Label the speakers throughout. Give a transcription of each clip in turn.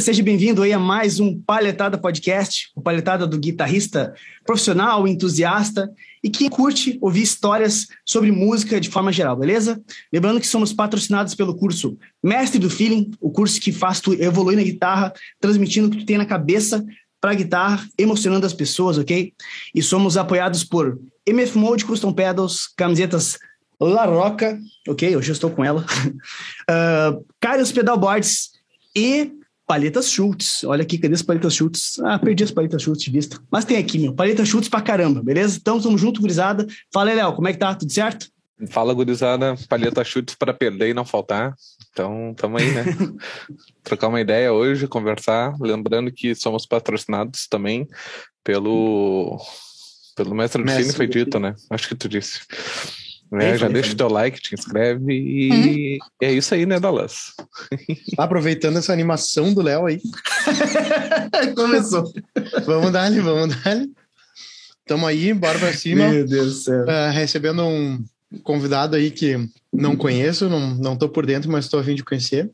Speaker 1: guitarrista, seja bem-vindo aí a mais um Palhetada Podcast, o Palhetada do guitarrista profissional, entusiasta e que curte ouvir histórias sobre música de forma geral, beleza? Lembrando que somos patrocinados pelo curso Mestre do Feeling, o curso que faz tu evoluir na guitarra, transmitindo o que tu tem na cabeça para guitarra, emocionando as pessoas, ok? E somos apoiados por MF Mode Custom Pedals, camisetas La Roca, ok? Hoje eu estou com ela. uh, Carlos Pedalboards e Paletas Schultz. Olha aqui, cadê as Paletas Schultz? Ah, perdi as Paletas Schultz de vista. Mas tem aqui, meu. Paletas Schultz pra caramba, beleza? Então, tamo junto, gurizada. Fala aí, Léo, como é que tá? Tudo certo?
Speaker 2: Fala, gurizada. Palheta Schultz para perder e não faltar. Então, tamo aí, né? Trocar uma ideia hoje, conversar. Lembrando que somos patrocinados também pelo... Pelo mestre do Cine, foi dito, né? Acho que tu disse. É, já deixa o teu like, te inscreve e uhum. é isso aí, né, Dallas?
Speaker 3: Aproveitando essa animação do Léo aí.
Speaker 1: Começou.
Speaker 3: vamos dar-lhe, vamos dar-lhe. Tamo aí, bora pra cima.
Speaker 1: Meu Deus do céu. Uh,
Speaker 3: recebendo um convidado aí que não conheço, não, não tô por dentro, mas tô a fim de conhecer.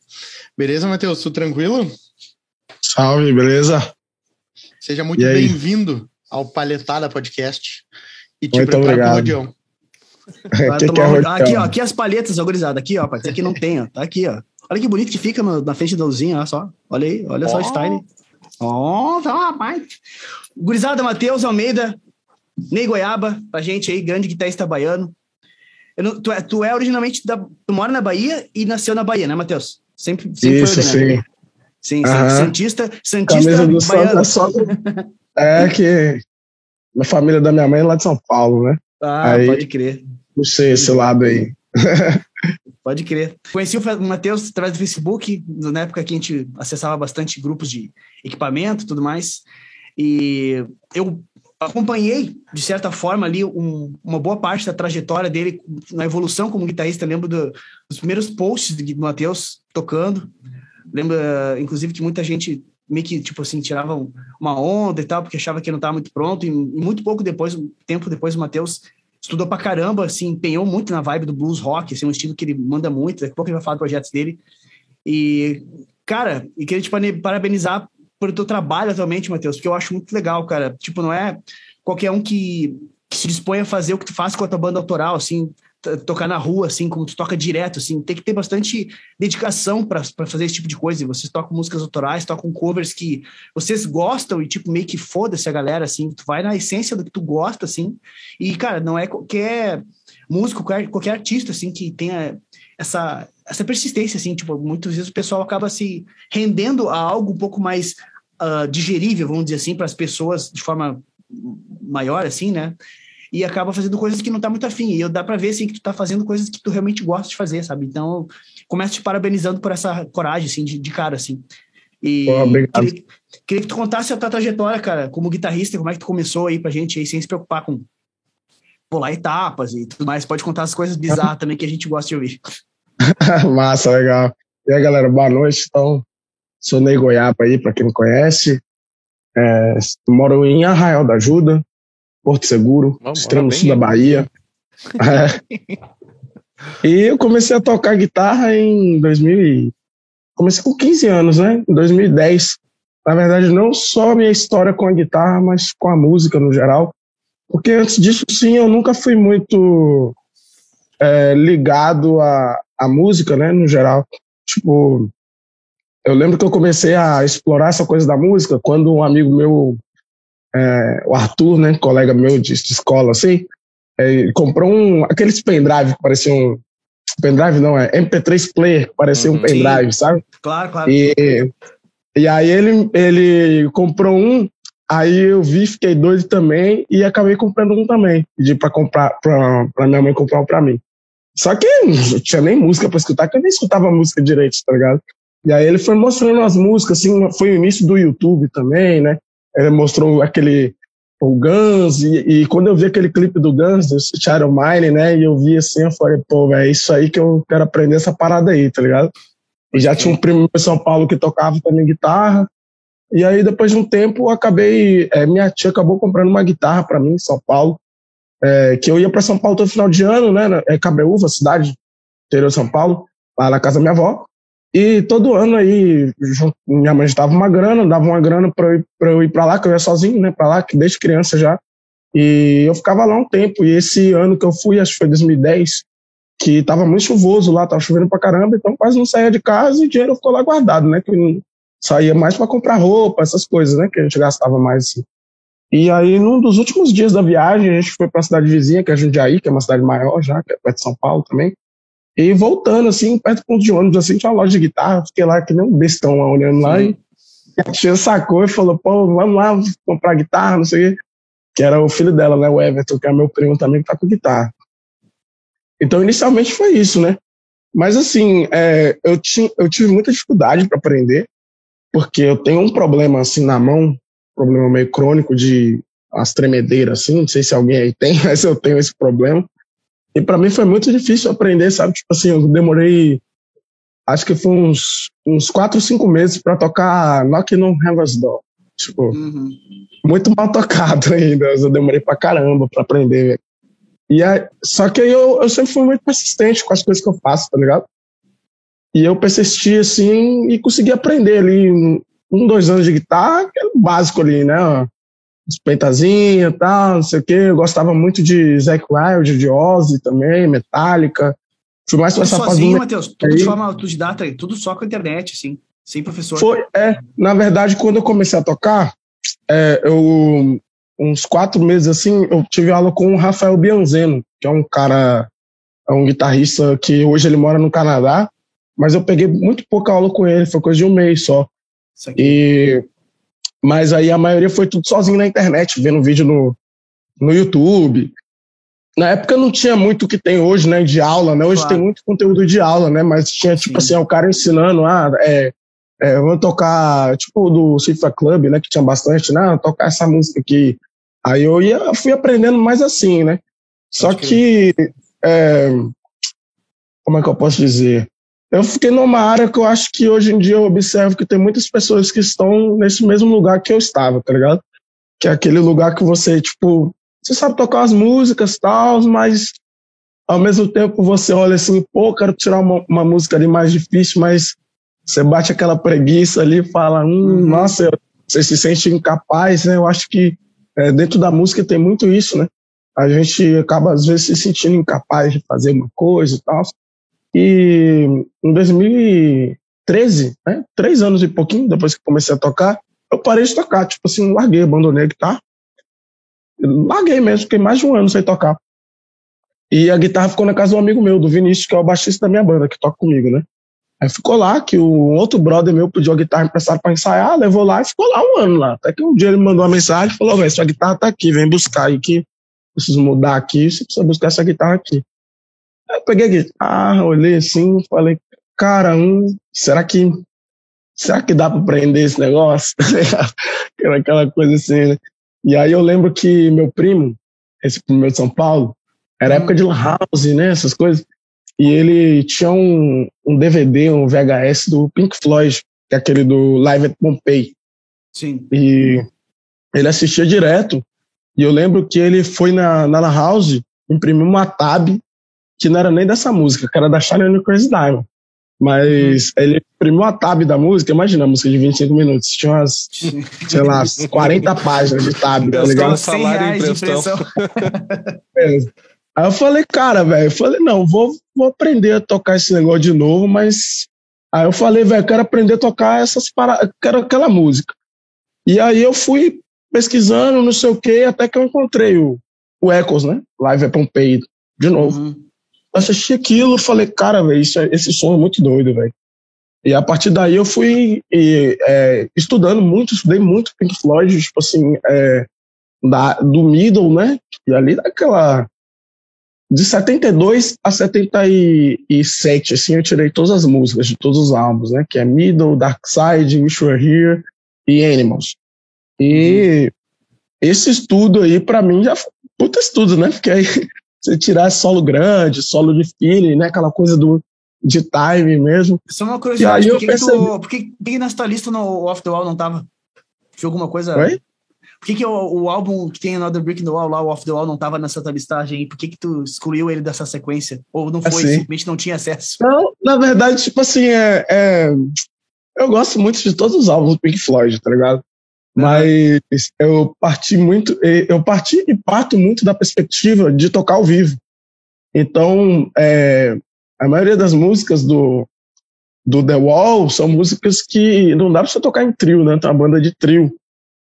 Speaker 3: Beleza, Matheus? Tudo tranquilo?
Speaker 4: Salve, beleza?
Speaker 3: Seja muito bem-vindo ao Palhetada Podcast.
Speaker 4: E te muito prepara obrigado. pro rodeão.
Speaker 1: Tomar... aqui, ó, aqui as palhetas, gurizada. Aqui, ó, isso aqui não tem, ó. Tá aqui, ó. Olha que bonito que fica no, na frente da luzinha, olha só. Olha aí, olha oh. só o style. Ó, oh, tá, rapaz. Gurizada, Matheus Almeida, Ney Goiaba, pra gente aí, grande guitarrista baiano. Não, tu, é, tu é originalmente da. Tu mora na Bahia e nasceu na Bahia, né, Matheus? Sempre, sempre
Speaker 4: Isso, foi sim.
Speaker 1: Sim, sim. Santista, Santista do baiano. Só,
Speaker 4: é que a família da minha mãe é lá de São Paulo, né?
Speaker 1: Ah, Aí, pode crer.
Speaker 4: Sei esse lado aí.
Speaker 1: Pode crer. Conheci o Matheus através do Facebook, na época que a gente acessava bastante grupos de equipamento e tudo mais. E eu acompanhei, de certa forma, ali um, uma boa parte da trajetória dele na evolução como guitarrista. Lembro do, dos primeiros posts do Matheus tocando. Lembro, inclusive, que muita gente meio que, tipo assim, tirava uma onda e tal, porque achava que não estava muito pronto. E, e muito pouco depois, um tempo depois, o Matheus estudou pra caramba, assim, empenhou muito na vibe do blues rock, assim, um estilo que ele manda muito, daqui a pouco ele vai falar dos projetos dele. E, cara, e queria te parabenizar por teu trabalho atualmente, Matheus, porque eu acho muito legal, cara. Tipo, não é qualquer um que, que se dispõe a fazer o que tu faz com a tua banda autoral, assim, tocar na rua, assim, como tu toca direto, assim, tem que ter bastante dedicação para fazer esse tipo de coisa. E vocês tocam músicas autorais, tocam covers que vocês gostam e, tipo, meio que foda-se a galera, assim, tu vai na essência do que tu gosta, assim. E, cara, não é qualquer músico, qualquer, qualquer artista, assim, que tenha essa, essa persistência, assim, tipo, muitas vezes o pessoal acaba se rendendo a algo um pouco mais uh, digerível, vamos dizer assim, para as pessoas de forma maior, assim, né? E acaba fazendo coisas que não tá muito afim. E eu dá para ver assim que tu tá fazendo coisas que tu realmente gosta de fazer, sabe? Então, começo te parabenizando por essa coragem assim de, de cara assim. E queria, queria, que tu contasse a tua trajetória, cara, como guitarrista, como é que tu começou aí pra gente aí sem se preocupar com pular etapas e tudo mais. Pode contar as coisas bizarras também que a gente gosta de ouvir.
Speaker 4: Massa, legal. E aí, galera, boa noite. Então, sou Ney Goiaba aí, para quem não conhece. É, moro em Arraial da Ajuda, Porto Seguro, Vamos, extremo sul da Bahia. É. E eu comecei a tocar guitarra em 2000 comecei com 15 anos, né? Em 2010. Na verdade, não só a minha história com a guitarra, mas com a música no geral. Porque antes disso, sim, eu nunca fui muito é, ligado à, à música, né? No geral. Tipo, eu lembro que eu comecei a explorar essa coisa da música quando um amigo meu é, o Arthur, né, colega meu de, de escola, assim, é, comprou um, aqueles pendrive que parecia um, pendrive não, é MP3 player, que parecia uhum, um pendrive, sabe?
Speaker 1: Claro, claro.
Speaker 4: E, e aí ele, ele comprou um, aí eu vi, fiquei doido também e acabei comprando um também, pedi para comprar, pra, pra minha mãe comprar um pra mim. Só que não tinha nem música pra escutar, que eu nem escutava música direito, tá ligado? E aí ele foi mostrando as músicas, assim, foi o início do YouTube também, né? Ele mostrou aquele o Guns, e, e, quando eu vi aquele clipe do Guns, do Shadow Mine, né, e eu vi assim, eu falei, pô, é isso aí que eu quero aprender essa parada aí, tá ligado? E já tinha um primo em São Paulo que tocava também guitarra, e aí depois de um tempo acabei, é, minha tia acabou comprando uma guitarra para mim em São Paulo, é, que eu ia para São Paulo todo final de ano, né, é Cabreúva, cidade interior de São Paulo, lá na casa da minha avó, E todo ano aí, minha mãe dava uma grana, dava uma grana para eu, eu ir para lá, que eu ia sozinho, né, para lá, desde criança já. E eu ficava lá um tempo. E esse ano que eu fui, acho que foi 2010, que tava muito chuvoso lá, tava chovendo pra caramba, então quase não saía de casa e o dinheiro ficou lá guardado, né? Que saía mais para comprar roupa, essas coisas, né? Que a gente gastava mais assim. E aí, num dos últimos dias da viagem, a gente foi para a cidade vizinha, que é Jundiaí, que é uma cidade maior já, que é perto de São Paulo também. E voltando, assim, perto do ponto de ônibus, assim, tinha uma loja de guitarra, fiquei lá que nem um bestão lá, olhando lá, e a tia sacou e falou, pô, vamos lá comprar guitarra, não sei o quê. Que era o filho dela, né, o Everton, que é meu primo também, que tá com guitarra. Então, inicialmente foi isso, né? Mas, assim, é, eu, tinha, eu tive muita dificuldade para aprender, porque eu tenho um problema, assim, na mão, problema meio crônico de as tremedeiras, assim, não sei se alguém aí tem, mas eu tenho esse problema. E para mim foi muito difícil aprender, sabe? Tipo assim, eu demorei, acho que foi uns, uns quatro, cinco meses para tocar Knock on Heaven's Door. Tipo, uhum. muito mal tocado ainda, eu demorei pra caramba pra aprender. E aí, só que eu, eu sempre fui muito persistente com as coisas que eu faço, tá ligado? E eu persisti assim e consegui aprender ali um, dois anos de guitarra, que era o básico ali, né? Despeitazinha e tal, não sei o quê. Eu gostava muito de Zack Wild, de Ozzy também, Metallica.
Speaker 1: Fui mais pra essa sozinho, Matheus? Tudo de forma autodidata, tudo só com a internet, assim, sem professor.
Speaker 4: Foi, é. Na verdade, quando eu comecei a tocar, é, eu, uns quatro meses assim, eu tive aula com o Rafael Bianzeno, que é um cara, é um guitarrista que hoje ele mora no Canadá, mas eu peguei muito pouca aula com ele, foi coisa de um mês só. E, mas aí a maioria foi tudo sozinho na internet, vendo vídeo no, no YouTube. Na época não tinha muito o que tem hoje, né, de aula, né? Hoje claro. tem muito conteúdo de aula, né? Mas tinha, tipo Sim. assim, o cara ensinando, ah, é, é, vou tocar, tipo, do Cifa Club, né, que tinha bastante, né? Tocar essa música aqui. Aí eu ia, fui aprendendo mais assim, né? Só que, é, como é que eu posso dizer? Eu fiquei numa área que eu acho que hoje em dia eu observo que tem muitas pessoas que estão nesse mesmo lugar que eu estava, tá ligado? Que é aquele lugar que você, tipo, você sabe tocar as músicas e tal, mas ao mesmo tempo você olha assim, pô, quero tirar uma, uma, música ali mais difícil, mas você bate aquela preguiça ali e fala, hum, uhum. nossa, você se sente incapaz, né? Eu acho que é, dentro da música tem muito isso, né? A gente acaba às vezes se sentindo incapaz de fazer uma coisa e tal. E em 2013, né, três anos e pouquinho depois que comecei a tocar, eu parei de tocar. Tipo assim, larguei, abandonei a guitarra. Larguei mesmo, fiquei mais de um ano sem tocar. E a guitarra ficou na casa de um amigo meu, do Vinícius, que é o baixista da minha banda, que toca comigo, né? Aí ficou lá, que o outro brother meu pediu a guitarra emprestada para ensaiar, levou lá e ficou lá um ano lá. Até que um dia ele me mandou uma mensagem e falou: velho, sua guitarra tá aqui, vem buscar aí que preciso mudar aqui, você precisa buscar essa guitarra aqui. Aí eu peguei a guitarra, olhei assim, falei, cara, hum, será que será que dá para prender esse negócio? Era aquela coisa assim, né? E aí eu lembro que meu primo, esse primo de São Paulo, era hum. época de house, né? Essas coisas. E ele tinha um, um DVD, um VHS do Pink Floyd, que é aquele do Live at Pompeii.
Speaker 1: Sim.
Speaker 4: E ele assistia direto. E eu lembro que ele foi na, na House, imprimiu uma tab que não era nem dessa música, que era da Charlie and Crazy Diamond. Mas uhum. ele imprimiu a tab da música, imagina, a música de 25 minutos, tinha umas, sei lá, 40 páginas de tab, tá ligado?
Speaker 2: salário em impressão.
Speaker 4: é. Aí eu falei, cara, velho, eu falei, não, vou, vou aprender a tocar esse negócio de novo, mas. Aí eu falei, velho, quero aprender a tocar essas paradas, quero aquela música. E aí eu fui pesquisando, não sei o quê, até que eu encontrei o, o Echoes, né? Live é Pompeii, de novo. Uhum assisti aquilo falei, cara, velho, é, esse som é muito doido, velho. E a partir daí eu fui e, é, estudando muito, estudei muito Pink Floyd, tipo assim, é, da, do middle, né? E ali daquela. De 72 a 77, assim, eu tirei todas as músicas de todos os álbuns, né? Que é Middle, Dark Side, Wish Were Here e Animals. E esse estudo aí, para mim, já foi puta estudo, né? Porque aí tirar solo grande, solo de feeling, né? Aquela coisa do, de time mesmo.
Speaker 1: Só uma curiosidade, por que, percebi... tu, por que, que nessa tua lista no Off the Wall não tava? Tinha alguma coisa...
Speaker 4: Oi?
Speaker 1: Por que, que o, o, álbum que tem Another Brick in the Wall, lá, o Off the Wall, não tava nessa tua listagem? Por que que tu excluiu ele dessa sequência? Ou não foi, assim. simplesmente não tinha acesso?
Speaker 4: Não, na verdade, tipo assim, é, é, eu gosto muito de todos os álbuns do Pink Floyd, tá ligado? Mas eu parti muito, eu parti e parto muito da perspectiva de tocar ao vivo. Então, é, a maioria das músicas do, do The Wall são músicas que não dá pra você tocar em trio, né? Tem uma banda de trio.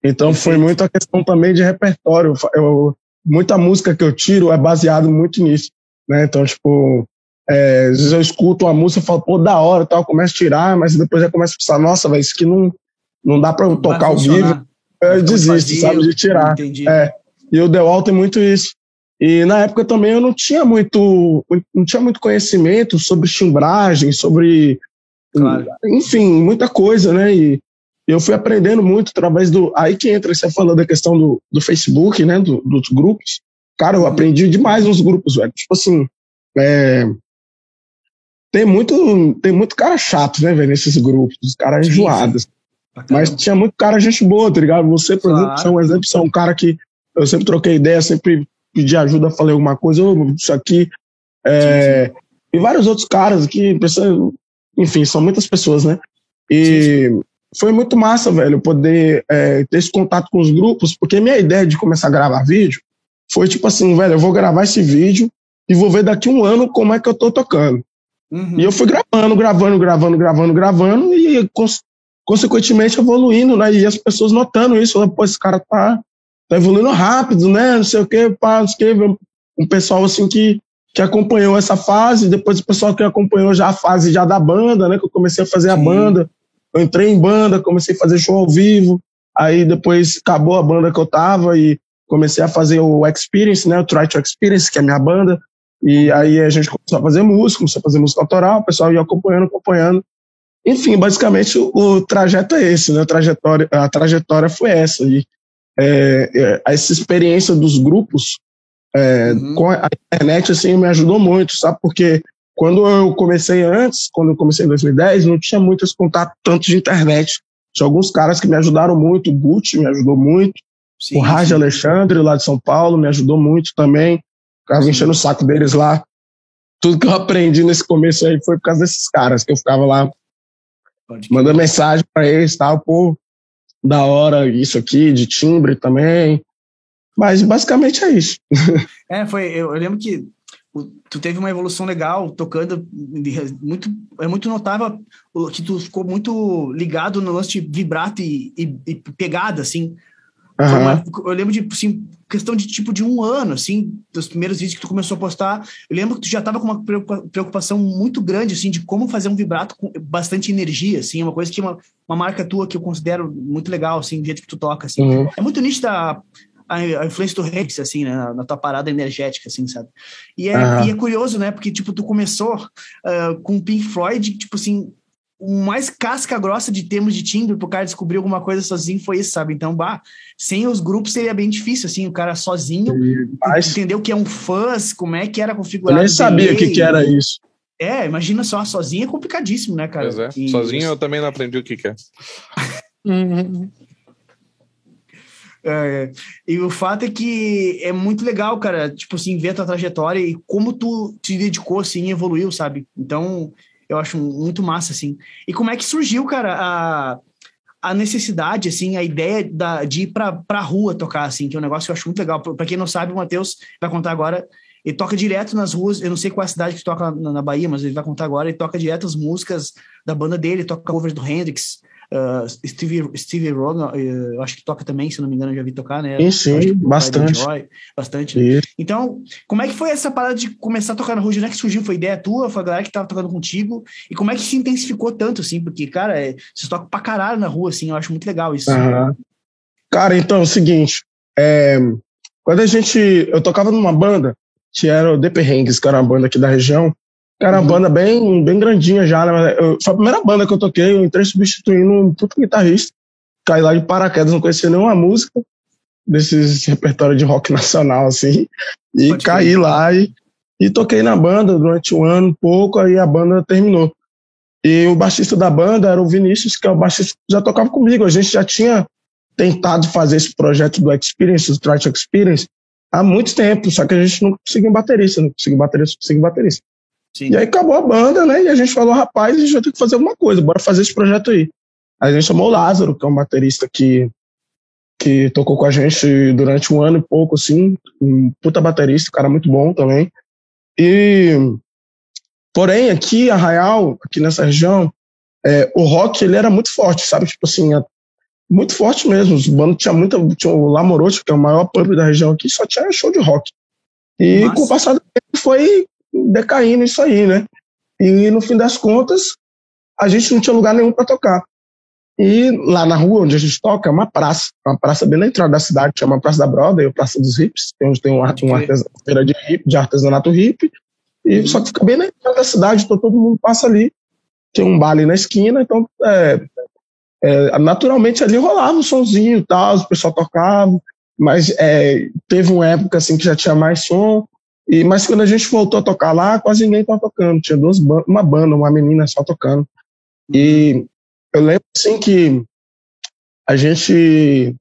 Speaker 4: Então foi muito a questão também de repertório. Eu, muita música que eu tiro é baseado muito nisso, né? Então, tipo, é, às vezes eu escuto uma música e falo, pô, da hora, tal, começo a tirar, mas depois eu começo a pensar, nossa, velho, isso aqui não, não dá pra eu tocar ao vivo. Eu desisto, sabe, de tirar. É, e o The Wall tem muito isso. E na época também eu não tinha muito, não tinha muito conhecimento sobre timbragem, sobre, claro. enfim, muita coisa, né? E eu fui aprendendo muito através do. Aí que entra, você falou da questão do, do Facebook, né? Do, dos grupos. Cara, eu aprendi demais nos grupos, velho. Tipo assim, é, tem muito, tem muito cara chato, né, velho, nesses grupos, os caras enjoados. Mas tinha muito cara gente boa, tá ligado? Você, por claro. exemplo, é um exemplo, você é um cara que eu sempre troquei ideia, sempre pedi ajuda, falei alguma coisa, oh, isso aqui. É, sim, sim. E vários outros caras que, enfim, são muitas pessoas, né? E sim, foi muito massa, velho, poder é, ter esse contato com os grupos, porque minha ideia de começar a gravar vídeo foi tipo assim, velho, eu vou gravar esse vídeo e vou ver daqui um ano como é que eu tô tocando. Uhum. E eu fui gravando, gravando, gravando, gravando, gravando e consequentemente evoluindo, né? E as pessoas notando isso, pô, esse cara tá, tá evoluindo rápido, né? Não sei o que, pá, não sei o que. Um pessoal assim que, que acompanhou essa fase, depois o pessoal que acompanhou já a fase já da banda, né? Que eu comecei a fazer Sim. a banda. Eu entrei em banda, comecei a fazer show ao vivo. Aí depois acabou a banda que eu tava e comecei a fazer o Experience, né? O Try to Experience, que é a minha banda. E aí a gente começou a fazer música, começou a fazer música autoral, o pessoal ia acompanhando, acompanhando. Enfim, basicamente o, o trajeto é esse, né? A trajetória, a trajetória foi essa. E é, é, essa experiência dos grupos é, uhum. com a internet assim me ajudou muito, sabe? Porque quando eu comecei antes, quando eu comecei em 2010, não tinha muito esse contato tanto de internet. Tinha alguns caras que me ajudaram muito, o Gucci me ajudou muito, sim, o Raj Alexandre, lá de São Paulo, me ajudou muito também. Ficava enchendo o saco deles lá. Tudo que eu aprendi nesse começo aí foi por causa desses caras, que eu ficava lá mandando mensagem para eles, tal, pô, da hora isso aqui, de timbre também. Mas basicamente é isso.
Speaker 1: É, foi. Eu, eu lembro que tu teve uma evolução legal tocando muito é muito notável que tu ficou muito ligado no lance de vibrato e, e, e pegada assim Uhum. Uma, eu lembro de, assim, questão de tipo de um ano, assim, dos primeiros vídeos que tu começou a postar. Eu lembro que tu já estava com uma preocupação muito grande, assim, de como fazer um vibrato com bastante energia, assim, é uma coisa que uma, uma marca tua que eu considero muito legal, assim, do jeito que tu toca, assim. Uhum. É muito nítida a, a, influência do Rex, assim, né, na tua parada energética, assim, sabe? E é, uhum. e é curioso, né, porque, tipo, tu começou uh, com Pink Floyd, tipo assim, o mais casca grossa de termos de timbre pro cara descobrir alguma coisa sozinho foi isso, sabe? Então, bah, sem os grupos seria bem difícil, assim, o cara sozinho Mas... entender o que é um fãs, como é que era configurado.
Speaker 4: Eu nem sabia o que, que era isso.
Speaker 1: É, imagina só, sozinho é complicadíssimo, né, cara?
Speaker 2: Pois é, e... sozinho eu também não aprendi o que, que é.
Speaker 1: É, e o fato é que é muito legal, cara, tipo assim, ver a tua trajetória e como tu te dedicou, assim, evoluiu, sabe? Então, eu acho muito massa, assim. E como é que surgiu, cara, a, a necessidade, assim, a ideia da, de ir pra, pra rua tocar, assim, que é um negócio que eu acho muito legal. Pra quem não sabe, o Matheus vai contar agora, ele toca direto nas ruas, eu não sei qual é a cidade que toca na, na Bahia, mas ele vai contar agora, ele toca direto as músicas da banda dele, toca covers do Hendrix, Uh, Steve, Steve Rogan, uh, eu acho que toca também, se não me engano, eu já vi tocar, né?
Speaker 4: Sim, sim, bastante. Joy,
Speaker 1: bastante. Né? Então, como é que foi essa parada de começar a tocar na rua? Onde é que surgiu? Foi ideia tua? Foi a galera que tava tocando contigo? E como é que se intensificou tanto, assim? Porque, cara, é, vocês tocam pra caralho na rua, assim, eu acho muito legal isso.
Speaker 4: Uhum. Cara, então, é o seguinte, é, quando a gente, eu tocava numa banda, que era o The Perrengues, que era uma banda aqui da região, era uma uhum. banda bem, bem grandinha já, né? Eu, foi a primeira banda que eu toquei, eu entrei substituindo um puto guitarrista. Caí lá de paraquedas, não conhecia nenhuma música desses repertório de rock nacional, assim. E Pode caí lá e, e toquei na banda durante um ano, um pouco, aí a banda terminou. E o baixista da banda era o Vinícius, que é o baixista que já tocava comigo. A gente já tinha tentado fazer esse projeto do Experience, do to Experience, há muito tempo, só que a gente não conseguiu baterista, não conseguiu baterista, não conseguiu baterista. Sim. E aí acabou a banda, né? E a gente falou, rapaz, a gente vai ter que fazer alguma coisa, bora fazer esse projeto aí. A gente chamou o Lázaro, que é um baterista que, que tocou com a gente durante um ano e pouco, assim, um puta baterista, um cara muito bom também. E, porém, aqui, Arraial, aqui nessa região, é, o rock, ele era muito forte, sabe? Tipo assim, muito forte mesmo. Os bandos tinha muita. Tinha o Lamorote, que é o maior pub da região aqui, só tinha show de rock. E Nossa. com o passar do tempo foi decaindo isso aí, né? E no fim das contas, a gente não tinha lugar nenhum para tocar. E lá na rua onde a gente toca é uma praça, uma praça bem na entrada da cidade, chama Praça da Broda, ou Praça dos Hips, onde tem uma, uma feira de, hip, de artesanato hip, e só que fica bem na entrada da cidade, então todo mundo passa ali. Tem um baile na esquina, então é, é, naturalmente ali rolava um sonzinho e tal, o pessoal tocava, mas é, teve uma época assim que já tinha mais som, e, mas quando a gente voltou a tocar lá, quase ninguém estava tocando, tinha duas uma banda, uma menina só tocando. E eu lembro assim que a gente,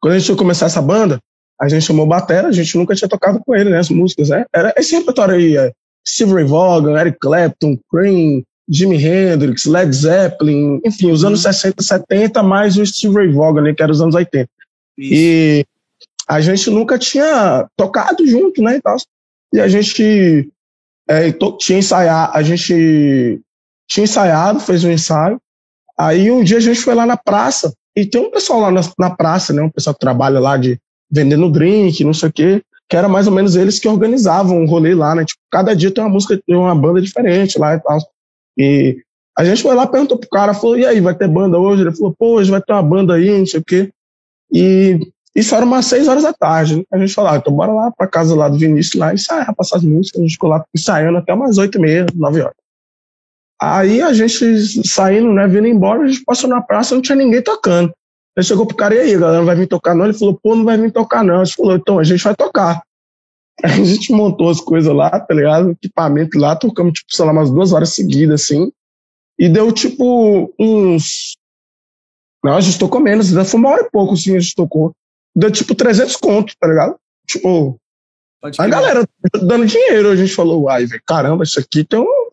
Speaker 4: quando a gente ia começar essa banda, a gente chamou Batera, a gente nunca tinha tocado com ele, né, as músicas, né? Era esse repertório aí, é, Steve Vaughan, Eric Clapton, Cream, Jimi Hendrix, Led Zeppelin, enfim, os anos 60, uhum. 70, mais o Steve Vaughan, né, que era os anos 80. Isso. E a gente nunca tinha tocado junto, né, e a gente é, tinha ensaiado, a gente tinha ensaiado, fez um ensaio. Aí um dia a gente foi lá na praça, e tem um pessoal lá na, na praça, né, um pessoal que trabalha lá de vendendo drink, não sei o quê, que era mais ou menos eles que organizavam o rolê lá, né? Tipo, cada dia tem uma música, tem uma banda diferente lá e tal. E a gente foi lá, perguntou pro cara, falou, e aí, vai ter banda hoje? Ele falou, pô, hoje vai ter uma banda aí, não sei o quê. E isso era umas seis horas da tarde. Né? A gente falou, ah, então bora lá pra casa lá do Vinícius lá ensaiar, passar as músicas. A gente ficou lá ensaiando até umas oito e meia, nove horas. Aí a gente saindo, né, vindo embora, a gente passou na praça, não tinha ninguém tocando. Ele chegou pro cara, e aí, galera, não vai vir tocar não? Ele falou, pô, não vai vir tocar não. A gente falou, então, a gente vai tocar. A gente montou as coisas lá, tá ligado? Equipamento lá, tocamos, tipo, sei lá, umas duas horas seguidas, assim. E deu, tipo, uns. Não, a gente tocou menos, foi uma hora e pouco, assim, a gente tocou. Deu, tipo, 300 contos, tá ligado? Tipo. a galera dando dinheiro, a gente falou, ai, velho, caramba, isso aqui tem um.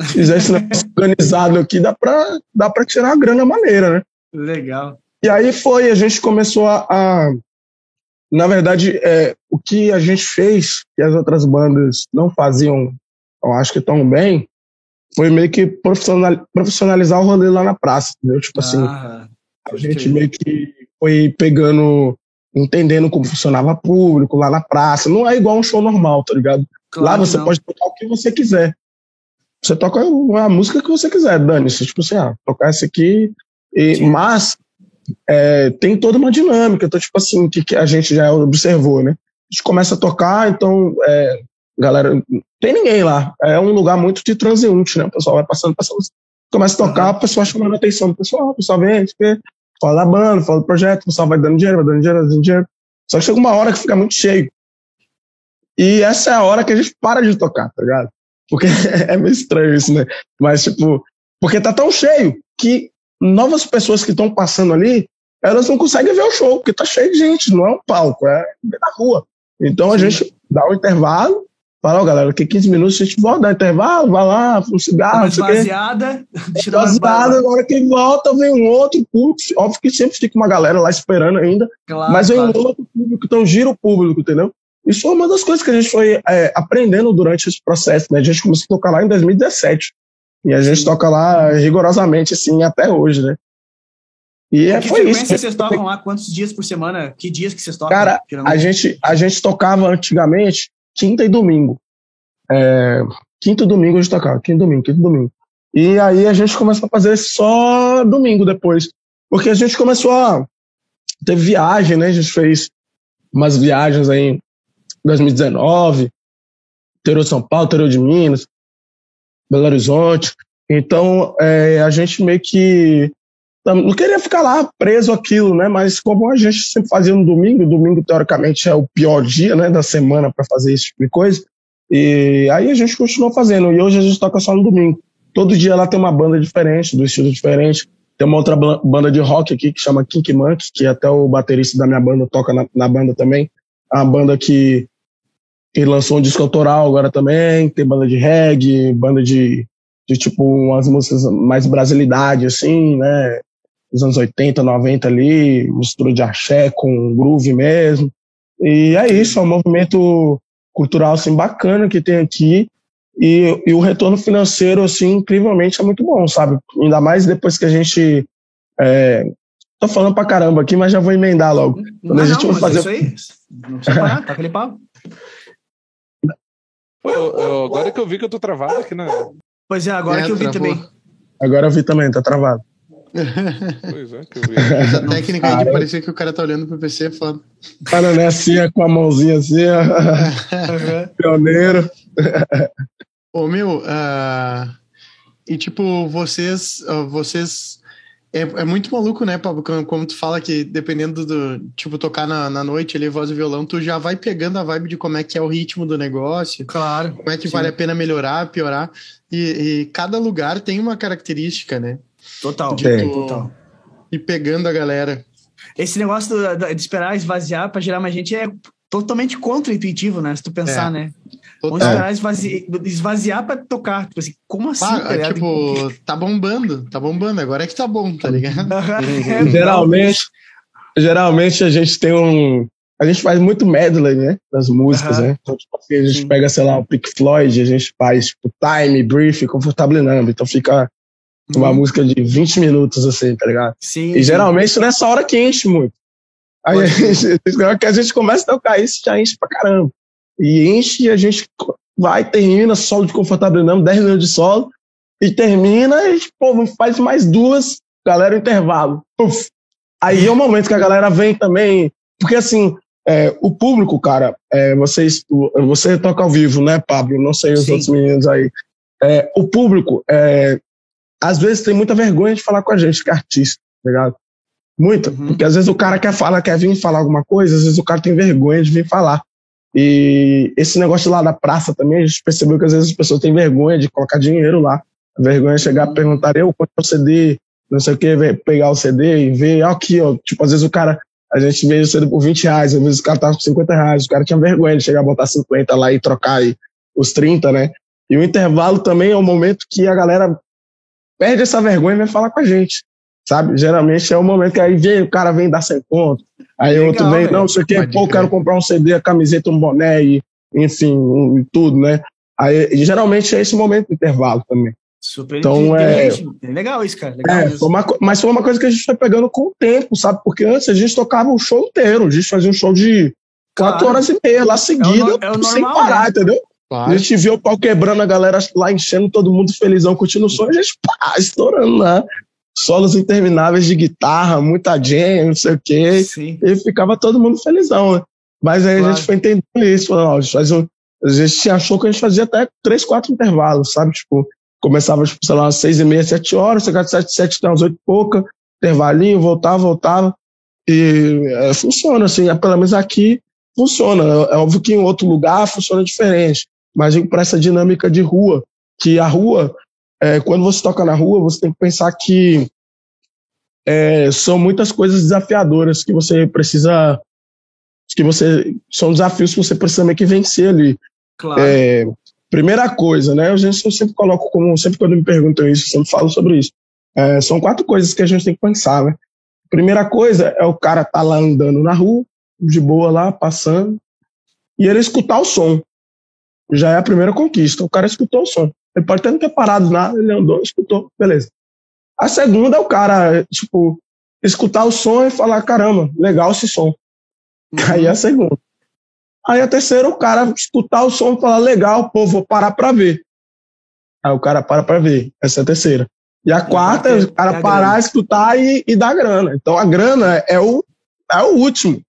Speaker 4: Se fizer esse negócio organizado aqui, dá pra, dá pra tirar a grana maneira, né?
Speaker 1: Legal.
Speaker 4: E aí foi, a gente começou a, a na verdade, é, o que a gente fez, que as outras bandas não faziam, eu acho que tão bem, foi meio que profissional, profissionalizar o rolê lá na praça, entendeu? Tipo assim, ah, a gente meio que foi pegando, entendendo como funcionava público lá na praça. Não é igual um show normal, tá ligado? Claro lá você não. pode tocar o que você quiser. Você toca a música que você quiser, dane-se. Tipo assim, ah, tocar essa aqui. E, mas é, tem toda uma dinâmica, então, tipo assim, que, que a gente já observou, né? A gente começa a tocar, então, é, galera, tem ninguém lá. É um lugar muito de transeunte, né? O pessoal vai passando, passando, começa a tocar, o pessoal chamando a atenção do pessoal, o pessoal vem, fala da banda, fala do projeto, o pessoal vai dando dinheiro, vai dando dinheiro, vai dando dinheiro. Só que chega uma hora que fica muito cheio. E essa é a hora que a gente para de tocar, tá ligado? Porque é meio estranho isso, né? Mas, tipo, porque tá tão cheio que novas pessoas que estão passando ali, elas não conseguem ver o show, porque tá cheio de gente, não é um palco, é na rua. Então a Sim. gente dá um intervalo, fala, ó, galera, que 15 minutos a gente volta, dá intervalo, vai lá, um cigarro,
Speaker 1: não sei Esvaziada,
Speaker 4: Esvaziada, agora que volta, vem um outro público, óbvio que sempre fica uma galera lá esperando ainda, claro, mas vem claro. um outro público, então gira o público, entendeu? Isso foi uma das coisas que a gente foi é, aprendendo durante esse processo, né? A gente começou a tocar lá em 2017. E a gente toca lá rigorosamente, assim, até hoje, né?
Speaker 1: E é, foi isso. vocês tocam lá? Quantos dias por semana? Que dias que vocês tocam?
Speaker 4: Cara, a gente, a gente tocava antigamente quinta e domingo. É, quinta e domingo a gente tocava, quinta e domingo, quinta e domingo. E aí a gente começou a fazer só domingo depois. Porque a gente começou a. Teve viagem, né? A gente fez umas viagens aí em 2019, interior de São Paulo, interior de Minas. Belo Horizonte. Então, é, a gente meio que não queria ficar lá preso aquilo, né? Mas como a gente sempre fazia no domingo, domingo teoricamente é o pior dia, né, da semana para fazer esse tipo de coisa. E aí a gente continuou fazendo. E hoje a gente toca só no domingo. Todo dia lá tem uma banda diferente, do estilo diferente. Tem uma outra banda de rock aqui que chama Kink Monk, que até o baterista da minha banda toca na, na banda também. Uma banda que, que lançou um disco autoral agora também. Tem banda de reggae, banda de, de tipo umas músicas mais brasilidade, assim, né? Dos anos 80, 90 ali, mistura de axé com groove mesmo. E é isso, é um movimento cultural assim bacana que tem aqui e, e, o retorno financeiro, assim, incrivelmente é muito bom, sabe? Ainda mais depois que a gente. É, tô falando pra caramba aqui, mas já vou emendar logo.
Speaker 1: Quando não, a gente não, vai fazer. Isso aí. Não precisa parar, tá aquele pau.
Speaker 2: Pô, eu, eu, agora que eu vi que eu tô travado aqui na.
Speaker 1: Pois é, agora é, que eu vi também.
Speaker 4: Agora eu vi também, tá travado.
Speaker 3: Pois é, que eu vi. Essa técnica aí de parecer que o cara tá olhando pro PC é foda.
Speaker 4: Cara, né, assim, com a mãozinha assim, ó. Pioneiro.
Speaker 3: Ô, meu, uh, e tipo, vocês, uh, vocês é, é, muito maluco, né, Pablo? Como, como, tu fala que dependendo do, tipo, tocar na, na noite ali, voz e violão, tu já vai pegando a vibe de como é que é o ritmo do negócio.
Speaker 1: Claro.
Speaker 3: Como é que sim. vale a pena melhorar, piorar. E, e, cada lugar tem uma característica, né?
Speaker 1: Total.
Speaker 3: Total. E pegando a galera.
Speaker 1: Esse negócio do, de esperar esvaziar para gerar mais gente é totalmente contra-intuitivo, né? Se tu pensar, é. né? Vamos esperar esvaziar, esvaziar pra tocar. Tipo assim, como assim? Ah,
Speaker 3: tá tipo, tá bombando, tá bombando, agora é que tá bom, tá ligado?
Speaker 4: é, geralmente, geralmente a gente tem um. A gente faz muito medley, né? Das músicas, né? Então, tipo assim, a gente Sim. pega, sei lá, o Pink Floyd, a gente faz, tipo, Time, Brief, Comfortable Number. Então fica uma uhum. música de 20 minutos, assim, tá ligado?
Speaker 1: Sim.
Speaker 4: E geralmente nessa hora que enche muito. Aí a gente, que a gente começa a tocar isso, já enche pra caramba. E enche e a gente vai, termina, solo de confortável não, 10 minutos de solo, e termina e, pô, faz mais duas, galera, intervalo. Aí é o momento que a galera vem também, porque assim, é, o público, cara, é, vocês, você toca ao vivo, né, Pablo? Não sei os Sim. outros meninos aí. É, o público, é, às vezes tem muita vergonha de falar com a gente, que é artista, tá ligado? Muita. Uhum. Porque às vezes o cara quer falar, quer vir falar alguma coisa, às vezes o cara tem vergonha de vir falar. E esse negócio lá da praça também, a gente percebeu que às vezes as pessoas têm vergonha de colocar dinheiro lá. A vergonha é chegar e perguntar, eu, quanto é o CD? Não sei o que, pegar o CD e ver, aqui, ó. Tipo, às vezes o cara, a gente vende o CD por 20 reais, às vezes o cara tava com 50 reais, o cara tinha vergonha de chegar a botar 50 lá e trocar aí os 30, né? E o intervalo também é um momento que a galera perde essa vergonha e vem falar com a gente sabe? Geralmente é o momento que aí vem, o cara vem dar sem ponto, aí Legal, outro vem, não, sei o que, pô, quero comprar um CD, a camiseta, um boné, e, enfim, um, e tudo, né? Aí, geralmente é esse momento do intervalo também.
Speaker 1: Super então, é... é legal isso, cara. Legal
Speaker 4: é, foi uma, mas foi uma coisa que a gente foi pegando com o tempo, sabe? Porque antes a gente tocava um show inteiro, a gente fazia um show de quatro claro. horas e meia lá seguida, é o, é o sem normal, parar, né? entendeu? Claro. A gente viu o pau quebrando, a galera lá enchendo, todo mundo felizão, curtindo o som, a gente pá, estourando lá solos intermináveis de guitarra, muita jam, não sei o quê. Sim. E ficava todo mundo felizão, né? Mas aí claro. a gente foi entendendo isso. Falou, a, gente faz um, a gente achou que a gente fazia até três, quatro intervalos, sabe? Tipo, começava, tipo, sei lá, às seis e meia, sete horas, chegava às sete, sete, até às oito e pouca, intervalinho, voltava, voltava. E é, funciona, assim, é, pelo menos aqui funciona. É, é óbvio que em outro lugar funciona diferente. Mas para essa dinâmica de rua, que a rua é, quando você toca na rua, você tem que pensar que é, são muitas coisas desafiadoras que você precisa. que você são desafios que você precisa meio que vencer ali.
Speaker 1: Claro.
Speaker 4: É, primeira coisa, né? Eu sempre coloco como sempre quando me perguntam isso, eu sempre falo sobre isso. É, são quatro coisas que a gente tem que pensar, né? Primeira coisa é o cara tá lá andando na rua, de boa lá, passando, e ele escutar o som. Já é a primeira conquista. O cara escutou o som. Ele pode até não ter parado nada, ele andou, escutou, beleza. A segunda é o cara, tipo, escutar o som e falar, caramba, legal esse som. Uhum. Aí é a segunda. Aí a terceira, o cara escutar o som e falar, legal, pô, vou parar pra ver. Aí o cara para pra ver. Essa é a terceira. E a quarta é o cara parar, escutar e, e dar grana. Então a grana é o, é o último.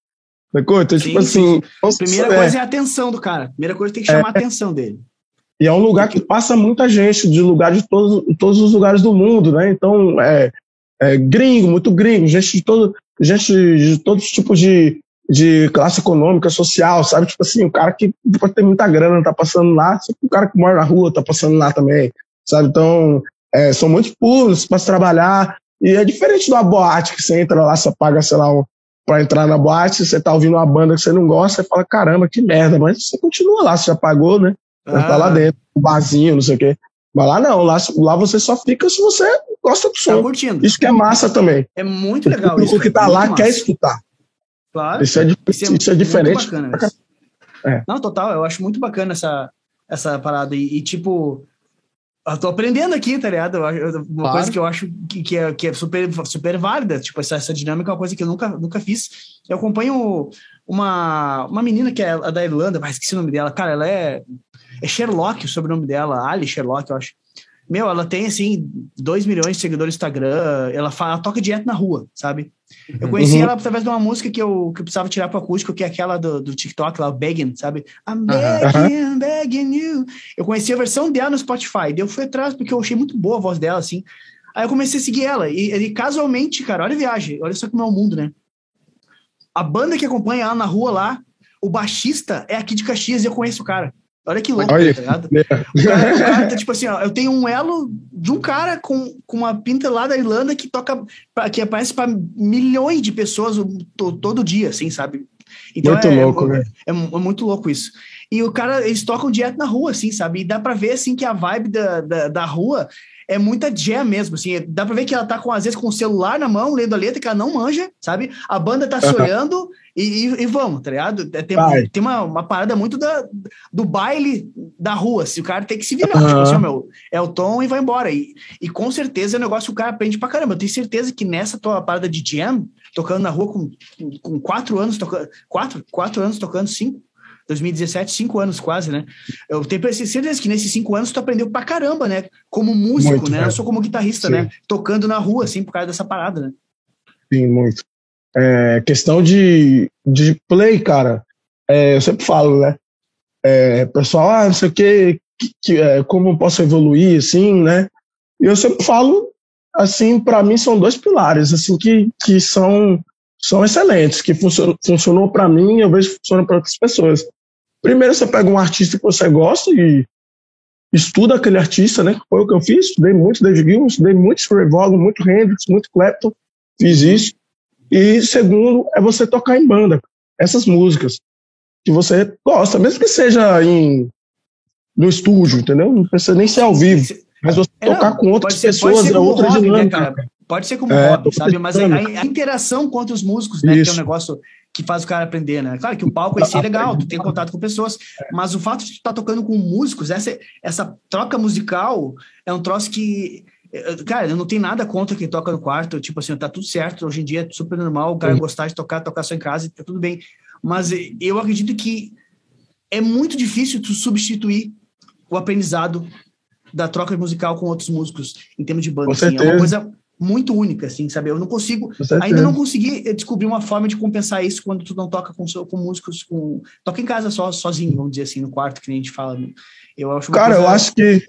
Speaker 4: Sacou? Então, tipo sim, tipo assim.
Speaker 1: Primeira é, coisa é a atenção do cara. Primeira coisa tem que chamar é, a atenção dele.
Speaker 4: E é um lugar que passa muita gente, de lugar de todos, todos os lugares do mundo, né? Então, é, é gringo, muito gringo, gente de todo, gente de todos os tipos de, de classe econômica, social, sabe? Tipo assim, o cara que pode ter muita grana tá passando lá, o cara que mora na rua tá passando lá também, sabe? Então, é, são muitos públicos para trabalhar, E é diferente de uma boate que você entra lá, você paga, sei lá, um, pra entrar na boate, você tá ouvindo uma banda que você não gosta, você fala, caramba, que merda, mas você continua lá, você já pagou, né? Você ah. tá lá ah. dentro, um barzinho, não sei o quê. Mas lá não, lá, lá você só fica se você gosta do som. Tá curtindo. Isso que é massa também.
Speaker 1: É muito legal o
Speaker 4: isso. O que tá lá massa. quer escutar.
Speaker 1: Claro.
Speaker 4: Isso é, isso é, isso é diferente.
Speaker 1: Bacana, é. Não, total, eu acho muito bacana essa, essa parada. E, e tipo, eu tô aprendendo aqui, tá ligado? Uma claro. coisa que eu acho que, que, é, que é super, super válida, tipo, essa, essa dinâmica é uma coisa que eu nunca, nunca fiz. Eu acompanho uma, uma menina que é da Irlanda, mas esqueci o nome dela. Cara, ela é, é Sherlock, o sobrenome dela, Ali Sherlock, eu acho. Meu, ela tem, assim, 2 milhões de seguidores no Instagram, ela, fala, ela toca direto na rua, sabe? Eu uhum. conheci uhum. ela através de uma música que eu, que eu precisava tirar para acústico, que é aquela do, do TikTok, lá, Begging, sabe? I'm begging, uhum. begging you. Eu conheci a versão dela no Spotify, daí eu fui atrás porque eu achei muito boa a voz dela, assim. Aí eu comecei a seguir ela, e, e casualmente, cara, olha a viagem, olha só como é o mundo, né? A banda que acompanha ela na rua lá, o baixista é aqui de Caxias e eu conheço o cara. Olha que louco, Olha. tá ligado? O cara, o cara tá, tipo assim, ó, eu tenho um elo de um cara com, com uma pinta lá da Irlanda que toca, que aparece para milhões de pessoas todo, todo dia, assim, sabe?
Speaker 4: Então muito é, louco, é, né?
Speaker 1: É, é, muito louco isso. E o cara, eles tocam direto na rua, assim, sabe? E dá pra ver, assim, que a vibe da, da, da rua é muita jam mesmo, assim. Dá pra ver que ela tá, com, às vezes, com o celular na mão, lendo a letra, que ela não manja, sabe? A banda tá se olhando e, e, e, vamos, tá ligado? É, tem, tem uma, uma parada muito da, do baile da rua, se assim, o cara tem que se virar, uhum. tipo assim, meu, é o tom e vai embora. E, e com certeza é um negócio que o cara aprende pra caramba. Eu tenho certeza que nessa tua parada de jam, tocando na rua com, com quatro anos, tocando, quatro, quatro anos tocando, cinco, 2017, cinco anos quase, né? Eu tenho certeza que nesses cinco anos tu aprendeu pra caramba, né? Como músico, muito, né? Não só como guitarrista, Sim. né? Tocando na rua, assim, por causa dessa parada, né?
Speaker 4: Sim, muito. É, questão de, de play, cara, é, eu sempre falo, né? É, pessoal, ah, não sei o que, que é, como posso evoluir, assim, né? E eu sempre falo, assim, para mim são dois pilares, assim, que, que são, são excelentes, que funcionou, funcionou para mim eu vejo que funciona para outras pessoas. Primeiro você pega um artista que você gosta e estuda aquele artista, né? Foi o que eu fiz, estudei muito David Gilmour, estudei muito Steve muito Hendrix, muito Clapton, fiz isso. E segundo é você tocar em banda, essas músicas que você gosta, mesmo que seja em no estúdio, entendeu? Não precisa nem ser ao vivo, mas você é, tocar com outras ser, pessoas é outra hobby, né, dinâmica.
Speaker 1: Né, Pode ser como é, hobby, sabe? Mas a, a, interação com os músicos, né? Que é um negócio que faz o cara aprender, né? Claro que o palco em si é legal, tu tem contato com pessoas, mas o fato de tu estar tá tocando com músicos, essa, essa troca musical é um troço que. Cara, eu não tenho nada contra quem toca no quarto, tipo assim, tá tudo certo, hoje em dia é super normal o cara uhum. gostar de tocar, tocar só em casa, tá tudo bem. Mas eu acredito que é muito difícil tu substituir o aprendizado da troca musical com outros músicos em termos de banda. Assim, é uma coisa muito única, assim, sabe? Eu não consigo, ainda não consegui descobrir uma forma de compensar isso quando tu não toca com, com músicos, com toca em casa só sozinho, vamos dizer assim, no quarto que nem a gente fala. Eu acho.
Speaker 4: Cara, coisa... eu acho que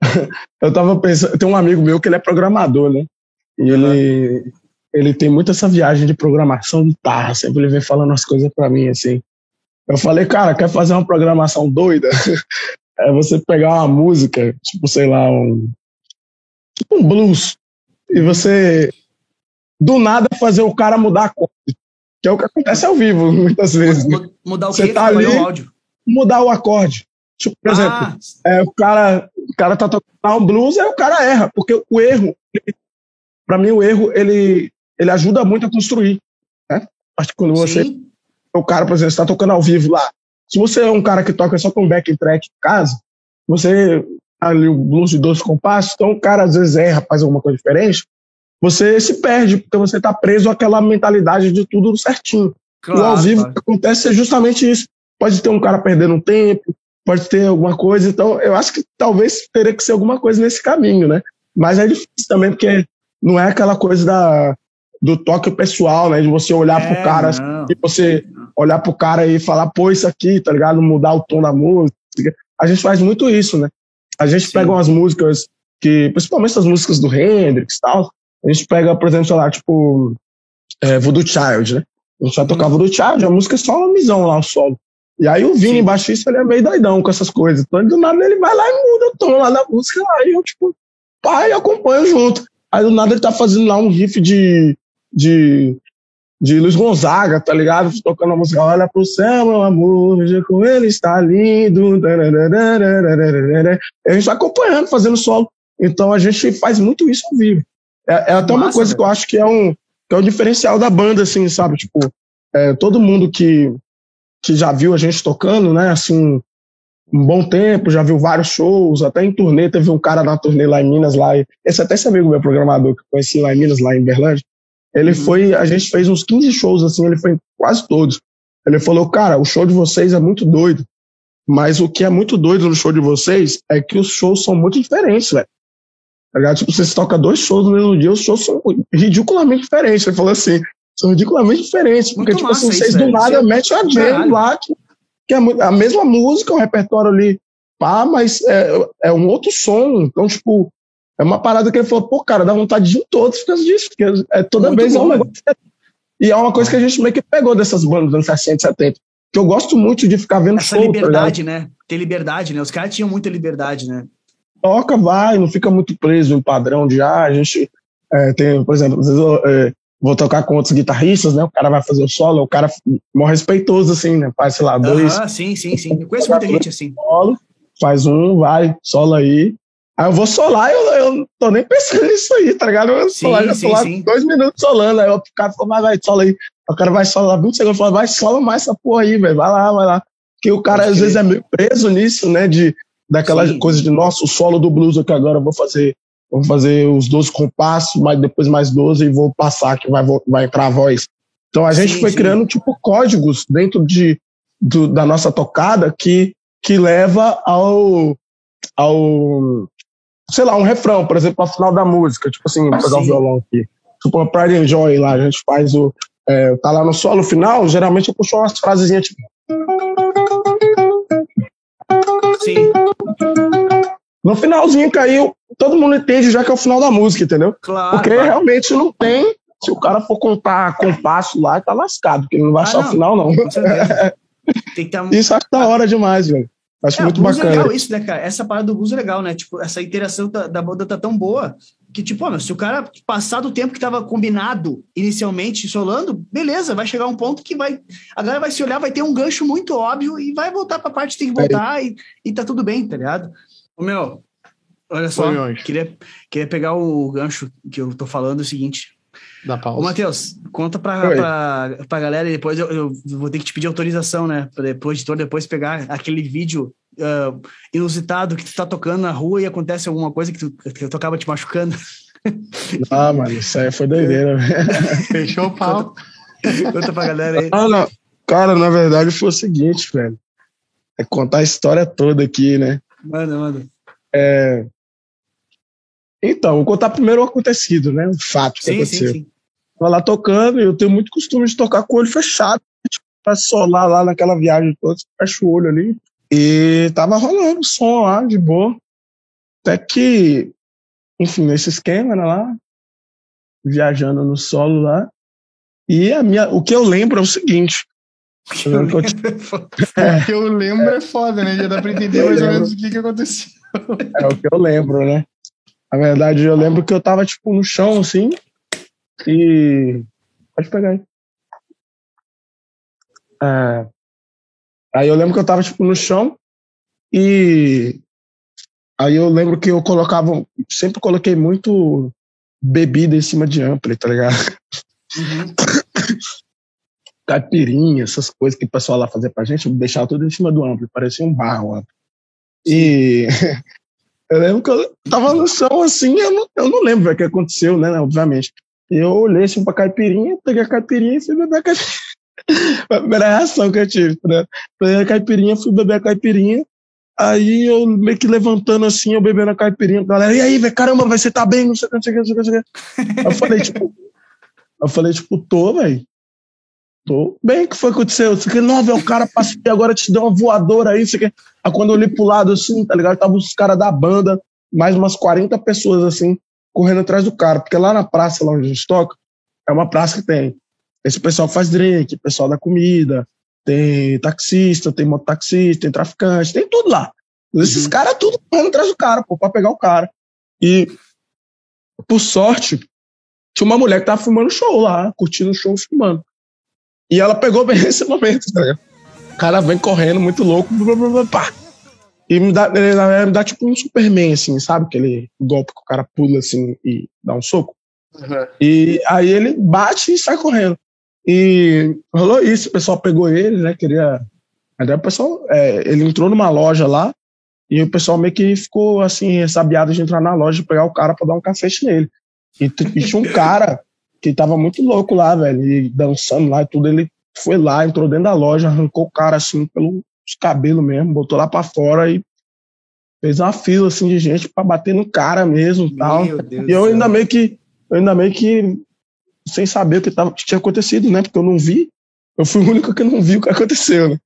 Speaker 4: eu tava pensando, tem um amigo meu que ele é programador, né? E uhum. ele ele tem muito essa viagem de programação de tarra, sempre ele vem falando as coisas para mim assim. Eu falei, cara, quer fazer uma programação doida? é você pegar uma música, tipo, sei lá, um tipo um blues, e você do nada fazer o cara mudar a cor. Que é o que acontece ao vivo, muitas vezes. Né?
Speaker 1: Mudar o
Speaker 4: você
Speaker 1: quê?
Speaker 4: Tá ali, o áudio. Mudar o acorde. Tipo, por ah. exemplo, é, o, cara, o cara tá tocando um blues, aí o cara erra, porque o erro, para mim, o erro, ele, ele ajuda muito a construir. Né? Acho que quando você. Sim. O cara, por exemplo, está tocando ao vivo lá. Se você é um cara que toca só com back track em casa, você ali o blues de 12 compassos, então o cara às vezes erra, faz alguma coisa diferente, você se perde, porque você está preso àquela mentalidade de tudo certinho. Claro, e ao vivo claro. o que acontece é justamente isso. Pode ter um cara perdendo um tempo, pode ter alguma coisa, então eu acho que talvez teria que ser alguma coisa nesse caminho, né? Mas é difícil também, porque não é aquela coisa da, do toque pessoal, né? De você olhar é, pro cara não. e você olhar pro cara e falar, pô, isso aqui, tá ligado? Mudar o tom da música. A gente faz muito isso, né? A gente Sim. pega umas músicas que, principalmente as músicas do Hendrix e tal, a gente pega, por exemplo, sei lá, tipo, é, Voodoo Child, né? A gente vai tocar Voodoo Child, a música é só uma misão lá, o solo. E aí o Vini, Sim. baixista, ele é meio doidão com essas coisas. Então, do nada, ele vai lá e muda o tom lá da música e eu, tipo, pai, acompanho junto. Aí do nada ele tá fazendo lá um riff de, de, de Luiz Gonzaga, tá ligado? Tocando a música Olha pro céu, meu amor, veja com ele está lindo. A gente tá acompanhando, fazendo solo. Então a gente faz muito isso ao vivo. É, é até Massa, uma coisa velho. que eu acho que é um, que é um diferencial da banda, assim, sabe? Tipo, é, todo mundo que, que já viu a gente tocando, né, assim, um bom tempo, já viu vários shows, até em turnê, teve um cara na turnê lá em Minas, lá, esse até esse amigo meu programador que eu conheci lá em Minas, lá em Berlândia, ele uhum. foi, a gente fez uns 15 shows, assim, ele foi em quase todos. Ele falou, cara, o show de vocês é muito doido, mas o que é muito doido no show de vocês é que os shows são muito diferentes, velho. Tá ligado? Tipo, vocês tocam dois shows no mesmo dia, os shows são ridiculamente diferentes. Ele falou assim, são ridiculamente diferentes, porque, Muito tipo assim, vocês do nada metem a jam lá, que, que é a mesma música, o repertório ali, pá, mas é, é um outro som. Então, tipo, é uma parada que ele falou, pô, cara, dá vontade de ir todos por causa disso, porque é, toda Muito vez bom, é um negócio. E é uma coisa que a gente meio que pegou dessas bandas dos anos 60, 70. Que eu gosto muito de ficar vendo
Speaker 1: Essa show, tá liberdade, tá né? Ter liberdade, né? Os caras tinham muita liberdade, né?
Speaker 4: toca, vai, não fica muito preso em padrão de ah, a gente é, tem, por exemplo, às vezes eu é, vou tocar com outros guitarristas, né? O cara vai fazer o solo, o cara mó respeitoso, assim, né? Faz, sei lá, dois.
Speaker 1: Ah, sim, sim, sim. Eu conheço muita gente assim.
Speaker 4: Solo, faz um, vai, solo aí. Aí eu vou solar eu, eu não tô nem pensando nisso aí, tá ligado? Eu sim, solar, sim, solar sim. dois minutos solando, aí o cara falou, vai, vai, sola aí. O cara vai solar 20 segundos, fala, vai, sola mais essa porra aí, velho, vai lá, vai lá. Que o cara, às vezes, é meio preso nisso, né? De, daquela Sim. coisa de nosso o solo do blues aqui agora eu vou fazer vou fazer os 12 compassos, mas depois mais 12 e vou passar que vai, vai entrar a voz. Então a gente sim, foi criando tipo códigos dentro de, do, da nossa tocada que, que leva ao, ao sei lá, um refrão, por exemplo, ao final da música, tipo assim, vou pegar o violão aqui. Tipo, a Pride and Joy lá, a gente faz o. É, tá lá no solo final, geralmente eu puxo umas frasezinhas tipo. Sim. No finalzinho caiu, todo mundo entende já que é o final da música, entendeu? Claro. Porque claro. realmente não tem. Se o cara for contar compasso lá, tá lascado, porque não vai ah, achar não. o final, não. tem que Isso acho da hora demais, velho. Acho é, muito bacana. É
Speaker 1: legal isso, né, cara? Essa parada do blues é legal, né? Tipo, essa interação da, da banda tá tão boa que, tipo, ó, se o cara passar do tempo que estava combinado inicialmente solando, beleza, vai chegar um ponto que vai. A galera vai se olhar, vai ter um gancho muito óbvio e vai voltar para a parte que tem que voltar é. e, e tá tudo bem, tá ligado? O meu, olha só, queria, queria pegar o gancho que eu tô falando, é o seguinte.
Speaker 3: Da pausa.
Speaker 1: Ô, Matheus, conta pra, pra, pra galera e depois eu, eu, vou ter que te pedir autorização, né? Pra depois, editor, depois pegar aquele vídeo uh, inusitado que tu tá tocando na rua e acontece alguma coisa que tu, que tu acaba te machucando.
Speaker 4: Ah, mano, isso aí foi doideira.
Speaker 3: Fechou o pau.
Speaker 1: Conta, conta pra galera aí.
Speaker 4: Ah, não. Cara, na verdade foi o seguinte, velho. É contar a história toda aqui, né?
Speaker 1: Manda, manda.
Speaker 4: É... Então, vou contar primeiro o acontecido, né? O fato que sim, aconteceu. Sim, sim. Tava lá tocando e eu tenho muito costume de tocar com o olho fechado. Tipo, pra solar lá naquela viagem toda, fecha o olho ali. E tava rolando som lá, de boa. Até que, enfim, esse esquema né, lá, viajando no solo lá. E a minha, o que eu lembro é o seguinte.
Speaker 3: O que eu, lembro, é, o que eu lembro é foda, né? Já dá pra entender mais ou menos o que, que aconteceu.
Speaker 4: É o que eu lembro, né? Na verdade, eu lembro que eu tava, tipo, no chão, assim, e. Pode pegar aí. É, Aí eu lembro que eu tava, tipo, no chão e aí eu lembro que eu colocava, sempre coloquei muito bebida em cima de ampli, tá ligado? Uhum. Caipirinha, essas coisas que o pessoal lá fazia pra gente, eu deixava tudo em cima do ampli, parecia um barro. E eu lembro que eu tava no chão assim, eu não, eu não lembro o que aconteceu, né, obviamente. Eu olhei assim pra caipirinha, peguei a caipirinha e fui beber a caipirinha. a primeira reação que eu tive, né? Peguei a caipirinha, fui beber a caipirinha. Aí eu meio que levantando assim, eu bebendo a caipirinha, galera, e aí, velho, caramba, vai, você tá bem, não sei o que, não sei o que, não sei o que. Eu falei, tipo, eu falei, tipo, tô, velho. Tô bem, o que foi que aconteceu? Você que, não, velho, o cara passou agora te deu uma voadora aí, você que. Aí quando eu olhei pro lado assim, tá ligado? Tava os caras da banda, mais umas 40 pessoas assim, correndo atrás do cara, porque lá na praça, lá onde a gente toca, é uma praça que tem esse pessoal faz drink, pessoal da comida, tem taxista, tem mototaxista, tem traficante, tem tudo lá. Esses uhum. caras tudo correndo atrás do cara, pô, pra pegar o cara. E por sorte, tinha uma mulher que tava filmando show lá, curtindo o show, filmando. E ela pegou bem nesse momento, tá ligado? O cara vem correndo, muito louco, blá, blá, blá, pá. E me dá, me dá tipo um Superman, assim, sabe? Aquele golpe que o cara pula assim e dá um soco. Uhum. E aí ele bate e sai correndo. E rolou isso, o pessoal pegou ele, né? Queria. Aí o pessoal. É, ele entrou numa loja lá e o pessoal meio que ficou assim, ressabiado de entrar na loja e pegar o cara pra dar um cacete nele. E, e tinha um cara que tava muito louco lá, velho, e dançando lá e tudo. Ele foi lá, entrou dentro da loja, arrancou o cara assim pelos cabelos mesmo, botou lá pra fora e fez uma fila assim de gente para bater no cara mesmo e tal. E eu ainda meio que eu ainda meio que sem saber o que, tava, que tinha acontecido, né? Porque eu não vi. Eu fui o único que não viu o que aconteceu, né?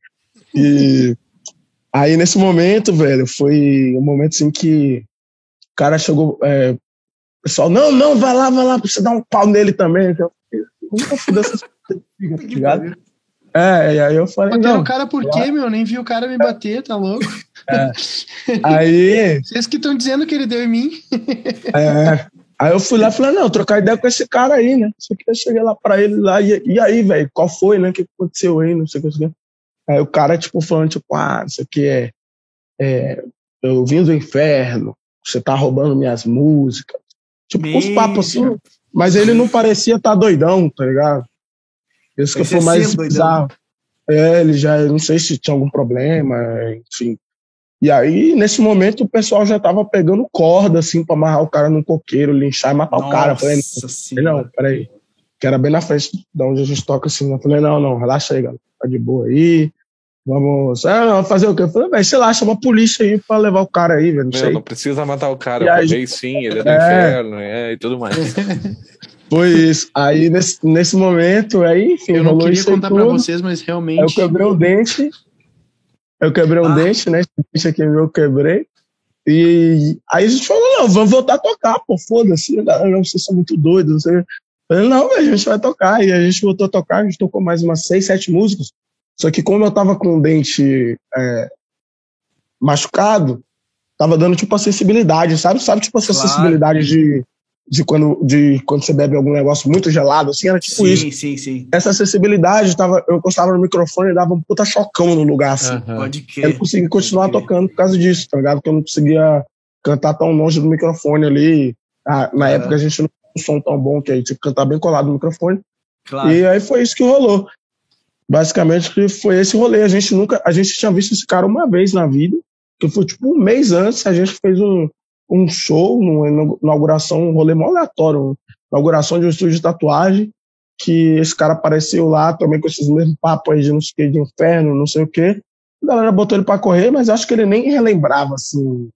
Speaker 4: E aí nesse momento, velho, foi um momento assim que o cara chegou, é, o pessoal, não, não, vai lá, vai lá, pra você dar um pau nele também. Eu nunca fui dessas coisas, tá ligado? É, e aí eu falei.
Speaker 3: Bateram não, o cara por quê, meu? Nem vi o cara me bater, tá louco?
Speaker 4: É. Aí.
Speaker 3: Vocês que estão dizendo que ele deu em mim.
Speaker 4: É. Aí eu fui lá e falei, não, trocar ideia com esse cara aí, né? Só que eu cheguei lá pra ele lá, e, e aí, velho, qual foi, né? O que aconteceu aí? Não sei o que. Sei. Aí o cara, tipo, falando, tipo, ah, isso aqui é, é. Eu vim do inferno, você tá roubando minhas músicas. Tipo, uns papos assim. Mas ele não parecia estar tá doidão, tá ligado? Isso que foi mais bizarro. É, ele já, não sei se tinha algum problema, enfim. E aí, nesse momento, o pessoal já tava pegando corda, assim, pra amarrar o cara no coqueiro, linchar e matar Nossa o cara. Eu falei, não, peraí. Que era bem na frente de onde a gente toca, assim. Eu falei, não, não, relaxa aí, galera. Tá de boa aí. Vamos. Ah, não, fazer o quê? Eu falei, velho, sei lá, chama a polícia aí pra levar o cara aí, velho. Não,
Speaker 2: não precisa matar o cara, eu aí, sim, ele é do é... inferno, é, e tudo mais.
Speaker 4: Foi isso. Aí, nesse, nesse momento, aí, enfim,
Speaker 3: eu não queria contar para vocês, mas realmente.
Speaker 4: Eu quebrei o dente. Eu quebrei um ah. dente, né? Esse dente aqui eu quebrei. E aí a gente falou: não, vamos voltar a tocar, pô, foda-se, vocês são muito doidos, não sei. Falei, não, a gente vai tocar. E a gente voltou a tocar, a gente tocou mais umas seis, sete músicas. Só que como eu tava com o dente é, machucado, tava dando tipo a sensibilidade, sabe? Sabe, tipo essa claro. sensibilidade de de quando, de quando você bebe algum negócio muito gelado, assim, era tipo sim, isso. Sim, sim, sim. Essa acessibilidade, tava, eu encostava no microfone e dava um puta chocão no lugar, assim. Uhum. Pode crer. Eu não consegui continuar tocando por causa disso, tá ligado? Porque eu não conseguia cantar tão longe do microfone ali. Ah, na uhum. época a gente não tinha um som tão bom que aí tinha que cantar bem colado no microfone. Claro. E aí foi isso que rolou. Basicamente foi esse rolê. A gente nunca, a gente tinha visto esse cara uma vez na vida, que foi tipo um mês antes, a gente fez um, um show, numa inauguração, um rolê mó aleatório, inauguração de um estúdio de tatuagem, que esse cara apareceu lá também com esses mesmos papos aí de não sei o que, de inferno, não sei o que. A galera botou ele para correr, mas acho que ele nem relembrava, assim,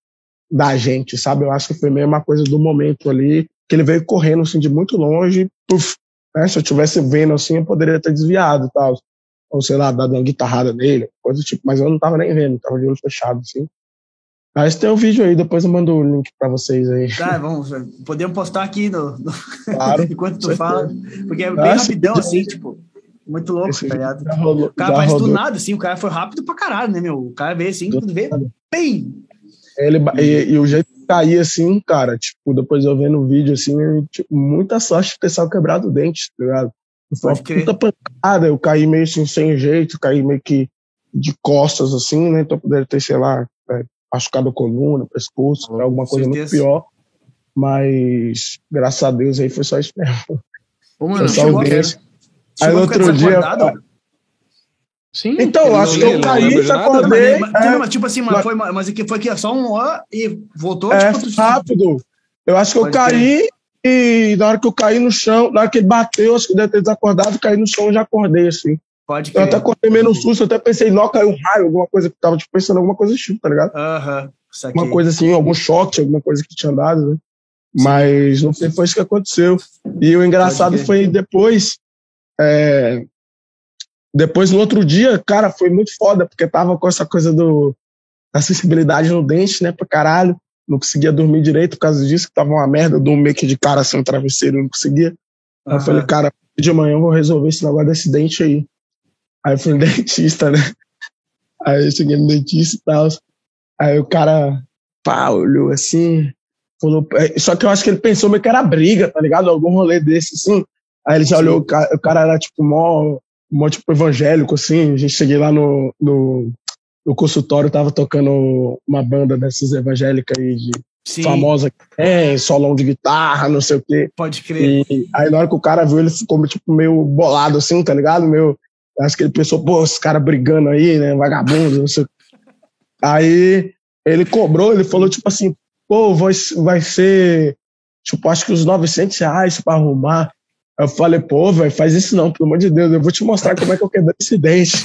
Speaker 4: da gente, sabe? Eu acho que foi meio uma coisa do momento ali, que ele veio correndo, assim, de muito longe, puf, né? Se eu tivesse vendo, assim, eu poderia ter desviado e tal. Ou, sei lá, dado uma guitarrada nele, coisa do tipo, mas eu não tava nem vendo, tava de olho fechado, assim. Mas tem o um vídeo aí, depois eu mando o link para vocês aí.
Speaker 1: Tá, vamos, podemos postar aqui no, no... Claro, enquanto tu fala, porque é bem rapidão, assim, tipo, muito louco, Esse tá ligado? Rolou, o cara faz do nada, assim, o cara foi rápido pra caralho, né, meu? O cara veio assim, tudo veio, bem.
Speaker 4: Ele, e, e, o jeito que caía assim, cara, tipo, depois eu vendo o vídeo, assim, tipo, muita sorte de ter só quebrado o dente, tá ligado? Foi uma puta pancada, eu caí meio assim, sem jeito, caí meio que de costas, assim, né? Então poderia ter, sei lá, machucado a coluna, pescoço, oh, alguma coisa certeza. muito pior. Mas, graças a Deus, aí foi só isso mesmo.
Speaker 1: Ô, mano, foi só o.
Speaker 4: Aí no outro dia.
Speaker 3: Sim,
Speaker 4: então, acho que eu caí, acordei.
Speaker 1: Mas, é, mas, tipo assim, mas, foi, mas foi que só um ó e voltou
Speaker 4: é, tipo, rápido. Eu acho que eu caí e na hora que eu caí no chão, na hora que ele bateu, acho que deve ter desacordado, caí no chão e já acordei assim. Pode crer. Eu até cortei menos susto, eu até pensei, não, caiu um raio, alguma coisa que tava tipo, pensando alguma coisa tipo, tá ligado?
Speaker 1: Aham.
Speaker 4: Uh -huh. Uma coisa assim, algum choque, alguma coisa que tinha dado, né? Mas não sei, foi isso que aconteceu. E o engraçado foi depois. É, depois, no outro dia, cara, foi muito foda, porque tava com essa coisa do, da sensibilidade no dente, né, pra caralho. Não conseguia dormir direito por causa disso, que tava uma merda, do meio que de cara assim, um travesseiro, não conseguia. Aí eu falei, cara, de manhã eu vou resolver esse negócio desse dente aí. Aí eu fui no dentista, né? Aí eu cheguei no dentista e tal. Aí o cara, pá, olhou assim. Falou, é, só que eu acho que ele pensou meio que era briga, tá ligado? Algum rolê desse, assim. Aí ele já Sim. olhou, o cara, o cara, era tipo mó, mó tipo evangélico, assim. A gente cheguei lá no, no, no consultório, tava tocando uma banda dessas evangélicas aí de Sim. famosa, é, solão de guitarra, não sei o quê.
Speaker 1: Pode crer.
Speaker 4: E aí na hora que o cara viu, ele ficou tipo meio bolado assim, tá ligado? Meio, acho que ele pensou, pô, esse cara brigando aí, né, vagabundo, não sei o. Aí ele cobrou, ele falou tipo assim, pô, vai, vai ser, tipo, acho que uns 900 reais pra arrumar. Eu falei, pô, velho, faz isso não, pelo amor de Deus, eu vou te mostrar como é que eu quebrei esse dente.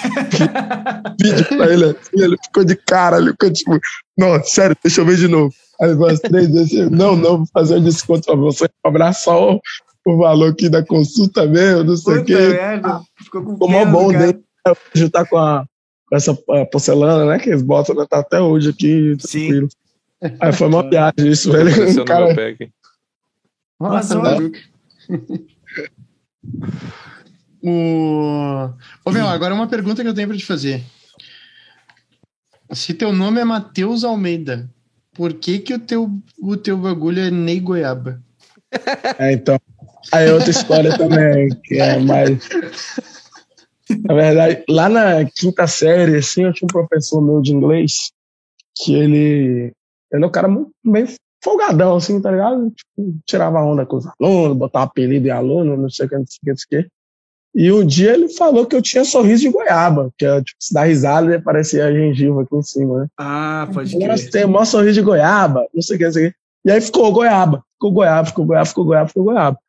Speaker 4: Vídeo pra ele assim, ele ficou de cara, ele ficou tipo, não, sério, deixa eu ver de novo. Aí umas três vezes, não, não, vou fazer um desconto pra você, cobrar só o, o valor aqui da consulta mesmo, não sei o quê.
Speaker 1: Merda. Ficou com
Speaker 4: Ficou mó bom dele. Hoje tá com, a, com essa porcelana, né, que eles botam, né, tá até hoje aqui, tranquilo. Sim. Aí foi uma viagem isso, velho. Cara...
Speaker 3: Mas, o... Ô, meu, agora uma pergunta que eu tenho pra te fazer. Se teu nome é Matheus Almeida, por que que o teu, o teu bagulho é Ney Goiaba?
Speaker 4: É, então. Aí é outra história também, que é mais. Na verdade, lá na quinta série, assim, eu tinha um professor meu de inglês que ele. Ele é um cara muito bem folgadão, assim, tá ligado? Tipo, tirava onda com os alunos, botava apelido em aluno, não sei o que, não sei o que, não sei o que. E um dia ele falou que eu tinha sorriso de goiaba, que é, tipo, se dá risada e aparecia a gengiva aqui em cima, né?
Speaker 1: Ah, pode crer.
Speaker 4: Nossa, tem o maior sorriso de goiaba, não sei o que, não sei o que. E aí ficou goiaba, ficou goiaba, ficou goiaba, ficou goiaba, ficou goiaba.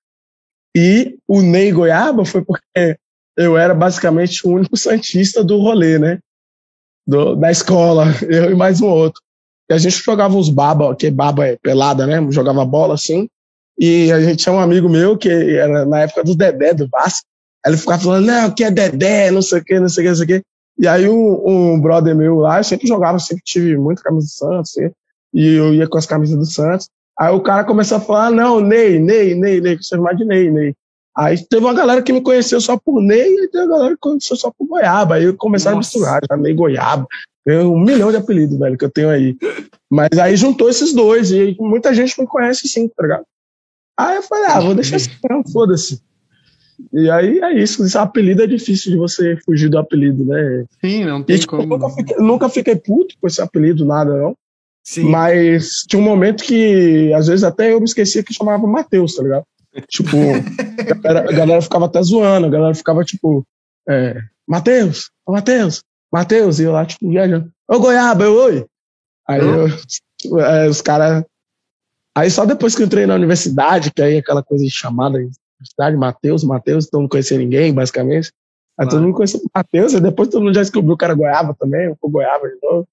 Speaker 4: E o Ney Goiaba foi porque eu era basicamente o único santista do rolê, né? Do, da escola, eu e mais um outro. E a gente jogava uns baba, que baba é pelada, né? Jogava bola assim. E a gente tinha um amigo meu que era na época do Dedé, do Vasco. Ele ficava falando, não, que é Dedé, não sei o que, não sei o que, não sei o que. E aí um, um brother meu lá, eu sempre jogava, sempre tive muita camisa do Santos, assim, e eu ia com as camisas do Santos. Aí o cara começou a falar, não, Ney, Ney, Ney, Ney, que você chama de Ney, Ney. Aí teve uma galera que me conheceu só por Ney e teve uma galera que conheceu só por Goiaba. Aí começaram Nossa. a misturar, já Ney Goiaba. Tem um milhão de apelidos, velho, que eu tenho aí. Mas aí juntou esses dois, e muita gente me conhece sim, tá ligado? Aí eu falei, ah, vou deixar assim, foda-se. E aí é isso, esse apelido é difícil de você fugir do apelido, né?
Speaker 3: Sim, não tem e, tipo, como.
Speaker 4: Nunca fiquei, nunca fiquei puto com esse apelido, nada, não. Sim. Mas tinha um momento que, às vezes, até eu me esquecia que chamava Matheus, tá ligado? Tipo, a, galera, a galera ficava até zoando, a galera ficava tipo, é, Matheus, Matheus, Matheus, e eu lá, tipo, viajando. Ô, Goiaba, eu, oi. Aí eu, é, os caras. Aí só depois que eu entrei na universidade, que aí aquela coisa de chamada, universidade, Matheus, Matheus, todo mundo conhecia ninguém, basicamente. Aí todo mundo conhecia Matheus, e depois todo mundo já descobriu que era Goiaba também, o Goiaba de novo.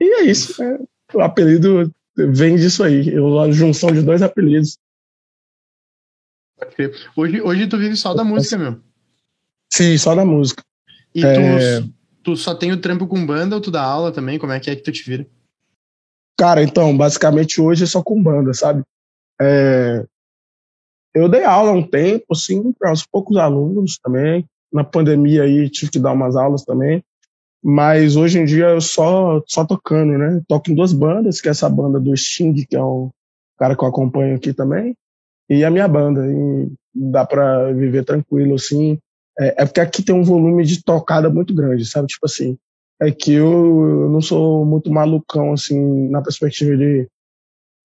Speaker 4: E é isso, é, o apelido vem disso aí, a junção de dois apelidos.
Speaker 3: Hoje, hoje tu vive só da música, meu.
Speaker 4: Sim, só da música.
Speaker 3: E é... tu, tu só tem o trampo com banda ou tu dá aula também? Como é que é que tu te vira?
Speaker 4: Cara, então, basicamente hoje é só com banda, sabe? É... Eu dei aula há um tempo, assim, para uns poucos alunos também. Na pandemia aí tive que dar umas aulas também. Mas hoje em dia eu só, só tocando, né? Toco em duas bandas, que é essa banda do Sting, que é o cara que eu acompanho aqui também, e a minha banda. E dá para viver tranquilo, assim. É, é, porque aqui tem um volume de tocada muito grande, sabe? Tipo assim, é que eu, eu não sou muito malucão, assim, na perspectiva de,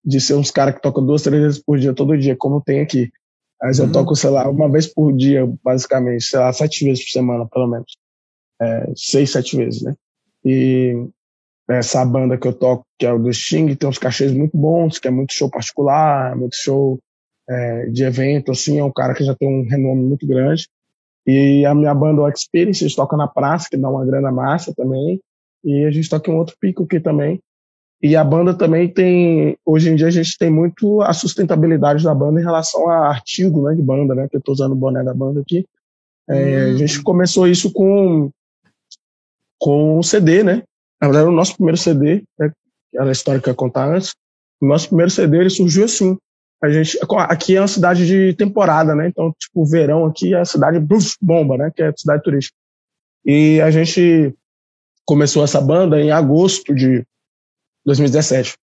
Speaker 4: de ser uns caras que tocam duas, três vezes por dia, todo dia, como tem aqui. Mas uhum. eu toco, sei lá, uma vez por dia, basicamente, sei lá, sete vezes por semana, pelo menos. É, seis, sete vezes, né? E essa banda que eu toco, que é o do Sting, tem uns cachês muito bons, que é muito show particular, muito show é, de evento, assim, é um cara que já tem um renome muito grande. E a minha banda, o Experience, a gente toca na praça, que dá uma grana massa também. E a gente toca em outro pico aqui também. E a banda também tem, hoje em dia a gente tem muito a sustentabilidade da banda em relação a artigo, né, de banda, né, que eu tô usando o boné da banda aqui. É, hum. A gente começou isso com com o CD, né? Na verdade, o nosso primeiro CD, né, era a história que eu ia contar antes, o nosso primeiro CD ele surgiu assim, a gente aqui é uma cidade de temporada, né? Então, tipo, verão aqui é a cidade bruf, bomba, né? Que é cidade turística. E a gente começou essa banda em agosto de 2017.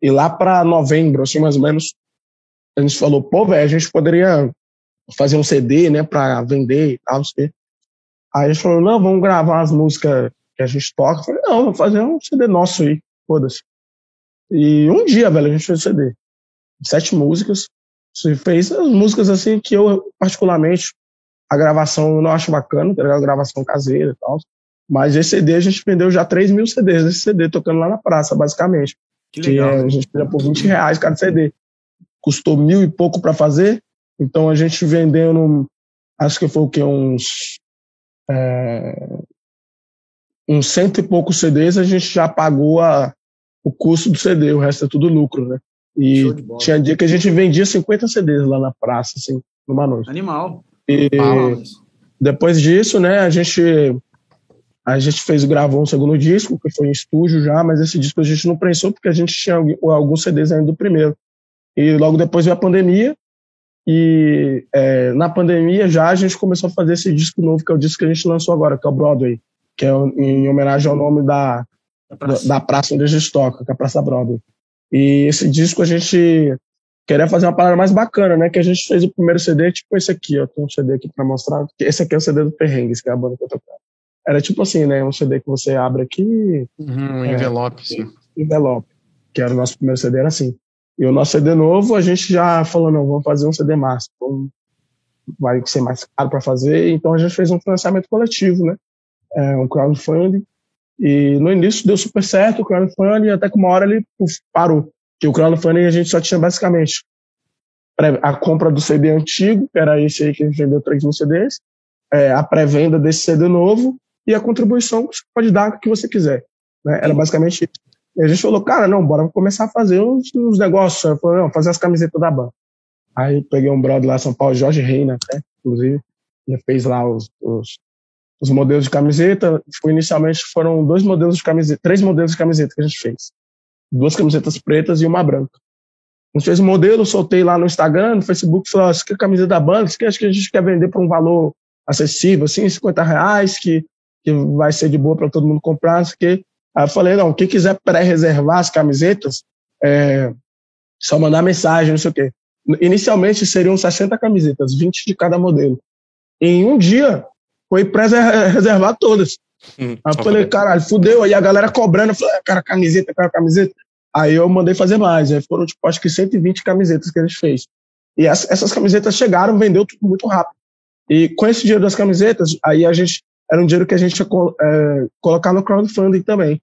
Speaker 4: E lá para novembro, assim, mais ou menos, a gente falou, pô, velho, a gente poderia fazer um CD, né, para vender e tal, não sei. Aí a gente falou, não, vamos gravar as músicas que a gente toca. Eu falei, não, vamos fazer um CD nosso aí, foda-se. E um dia, velho, a gente fez o CD. Sete músicas. Você fez as músicas assim que eu, particularmente, a gravação eu não acho bacana, tá A gravação caseira e tal. Mas esse CD a gente vendeu já 3 mil CDs desse CD, tocando lá na praça, basicamente. Que. Que, a gente vendeu por 20 reais cada CD. Custou mil e pouco para fazer, então a gente vendendo, acho que foi o que, uns. É, uns cento e poucos CDs, a gente já pagou a, o custo do CD, o resto é tudo lucro, né? E tinha dia que a gente vendia 50 CDs lá na praça, assim, numa noite.
Speaker 1: Animal.
Speaker 4: E depois disso, né, a gente a gente fez, gravou um segundo disco, que foi em estúdio já, mas esse disco a gente não prensou porque a gente tinha alguns CDs ainda do primeiro. E logo depois veio a pandemia, e é, na pandemia já a gente começou a fazer esse disco novo, que é o disco que a gente lançou agora, que é o Broadway, que é em homenagem ao nome da, da, praça. da praça onde a gente toca, que é a Praça Broadway. E esse disco a gente queria fazer uma parada mais bacana, né? Que a gente fez o primeiro CD, tipo esse aqui, ó. Tem um CD aqui pra mostrar. Esse aqui é o CD do Perrengues, que é a banda que eu tocava. Era tipo assim, né? Um CD que você abre aqui.
Speaker 3: Uhum, um é, envelope, sim.
Speaker 4: Envelope. Que era o nosso primeiro CD, era assim. E o nosso CD novo, a gente já falou, não, vamos fazer um CD. Então, vai ser mais caro para fazer. Então a gente fez um financiamento coletivo, né? É, um crowdfunding. E no início deu super certo o crowdfunding, até que uma hora ele uf, parou. Que o crowdfunding a gente só tinha basicamente a compra do CD antigo, que era esse aí que a gente vendeu 3 mil CDs, é, a pré-venda desse CD novo e a contribuição que você pode dar que você quiser. Né? Era basicamente isso. E a gente falou, cara, não, bora começar a fazer uns, uns negócios. Eu falei, não, fazer as camisetas da banda. Aí peguei um brother lá em São Paulo, Jorge Reina, até, inclusive, ele fez lá os, os, os, modelos de camiseta. Inicialmente foram dois modelos de camiseta, três modelos de camiseta que a gente fez. Duas camisetas pretas e uma branca. A gente fez o um modelo, soltei lá no Instagram, no Facebook, falou, isso aqui é camisa da banda, isso aqui acho que a gente quer vender por um valor acessível, assim, 50 reais, que que vai ser de boa para todo mundo comprar, que Aí eu falei, não, quem quiser pré-reservar as camisetas, é só mandar mensagem, não sei o quê. Inicialmente seriam 60 camisetas, 20 de cada modelo. Em um dia, foi pré-reservar todas. Hum, aí eu falei, caralho, fudeu. Aí a galera cobrando, eu falei, ah, cara, camiseta, cara, camiseta. Aí eu mandei fazer mais. Aí foram, tipo, acho que 120 camisetas que a gente fez. E essas camisetas chegaram, vendeu tudo muito rápido. E com esse dinheiro das camisetas, aí a gente era um dinheiro que a gente ia é, colocar no crowdfunding também.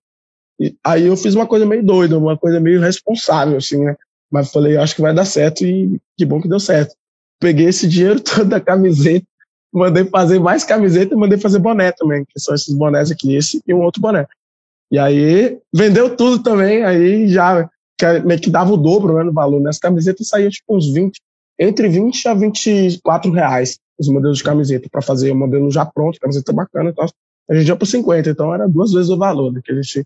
Speaker 4: E aí eu fiz uma coisa meio doida, uma coisa meio responsável, assim, né? Mas falei, acho que vai dar certo e que bom que deu certo. Peguei esse dinheiro todo da camiseta, mandei fazer mais camiseta e mandei fazer boné também, que são esses bonés aqui, esse e um outro boné. E aí vendeu tudo também, aí já meio que dava o dobro né, no valor. Nessa né? camiseta saía tipo uns 20, entre 20 a 24 reais os modelos de camiseta para fazer o modelo já pronto, camiseta bacana e tal. A gente ia por 50, então era duas vezes o valor né, que a gente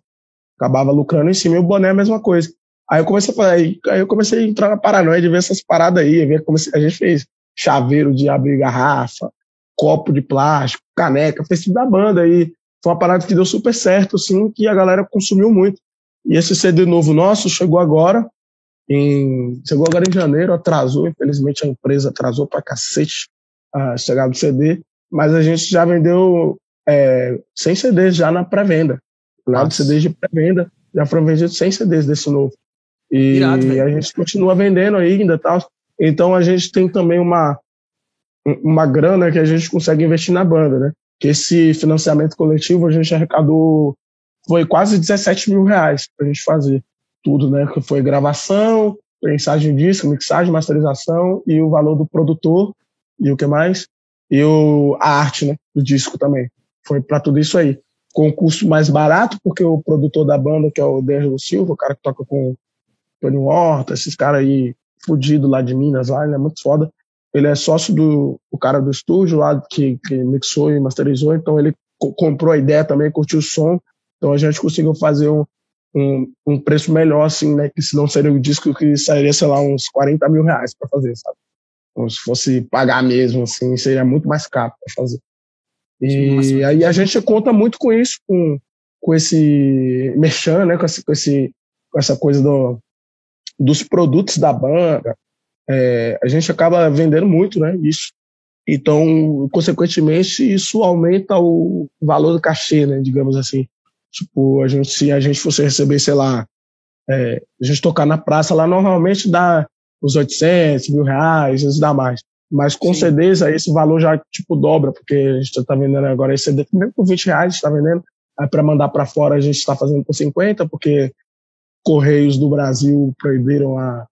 Speaker 4: acabava lucrando em cima e o boné é a mesma coisa. Aí eu comecei a falar, aí, eu comecei a entrar na paranoia de ver essas paradas aí, ver como a gente fez chaveiro de abrir garrafa, copo de plástico, caneca, fez tudo da banda aí. Foi uma parada que deu super certo, assim, que a galera consumiu muito. E esse CD novo nosso chegou agora, em, chegou agora em janeiro, atrasou, infelizmente a empresa atrasou pra cacete a chegar do CD, mas a gente já vendeu é, 100 CDs já na pré-venda. Lá de CDs de pré-venda, já foram vendidos 100 CDs desse novo. E Irado, a gente continua vendendo ainda tal. Então a gente tem também uma, uma grana que a gente consegue investir na banda, né? Que esse financiamento coletivo a gente arrecadou foi quase 17 mil reais pra gente fazer tudo, né? Que foi gravação, mensagem disco, mixagem, masterização e o valor do produtor e o que mais? E o, a arte, né? Do disco também. Foi para tudo isso aí com custo mais barato, porque o produtor da banda, que é o D'Angelo Silva, o cara que toca com Tony Horta, esses caras aí fudido lá de Minas, lá, ele é muito foda. Ele é sócio do o cara do estúdio lá que, que mixou e masterizou, então ele comprou a ideia também, curtiu o som, então a gente conseguiu fazer um, um, um preço melhor, assim, né? Que senão seria um disco que sairia, sei lá, uns 40 mil reais para fazer, sabe? Então, se fosse pagar mesmo, assim, seria muito mais caro para fazer. E aí a gente conta muito com isso, com, com esse merchan, né? Com, esse, com, esse, com essa coisa do, dos produtos da banda, é, a gente acaba vendendo muito, né? Isso. Então, consequentemente, isso aumenta o valor do cachê, né? Digamos assim. Tipo, a gente, se a gente fosse receber, sei lá, é, a gente tocar na praça lá, normalmente dá uns 800, mil reais, às vezes dá mais. Mas com Sim. CDs, aí esse valor já, tipo, dobra, porque a gente está vendendo agora esse CD mesmo por 20 reais, está vendendo. Aí para mandar para fora a gente está fazendo por 50, porque Correios do Brasil proibiram a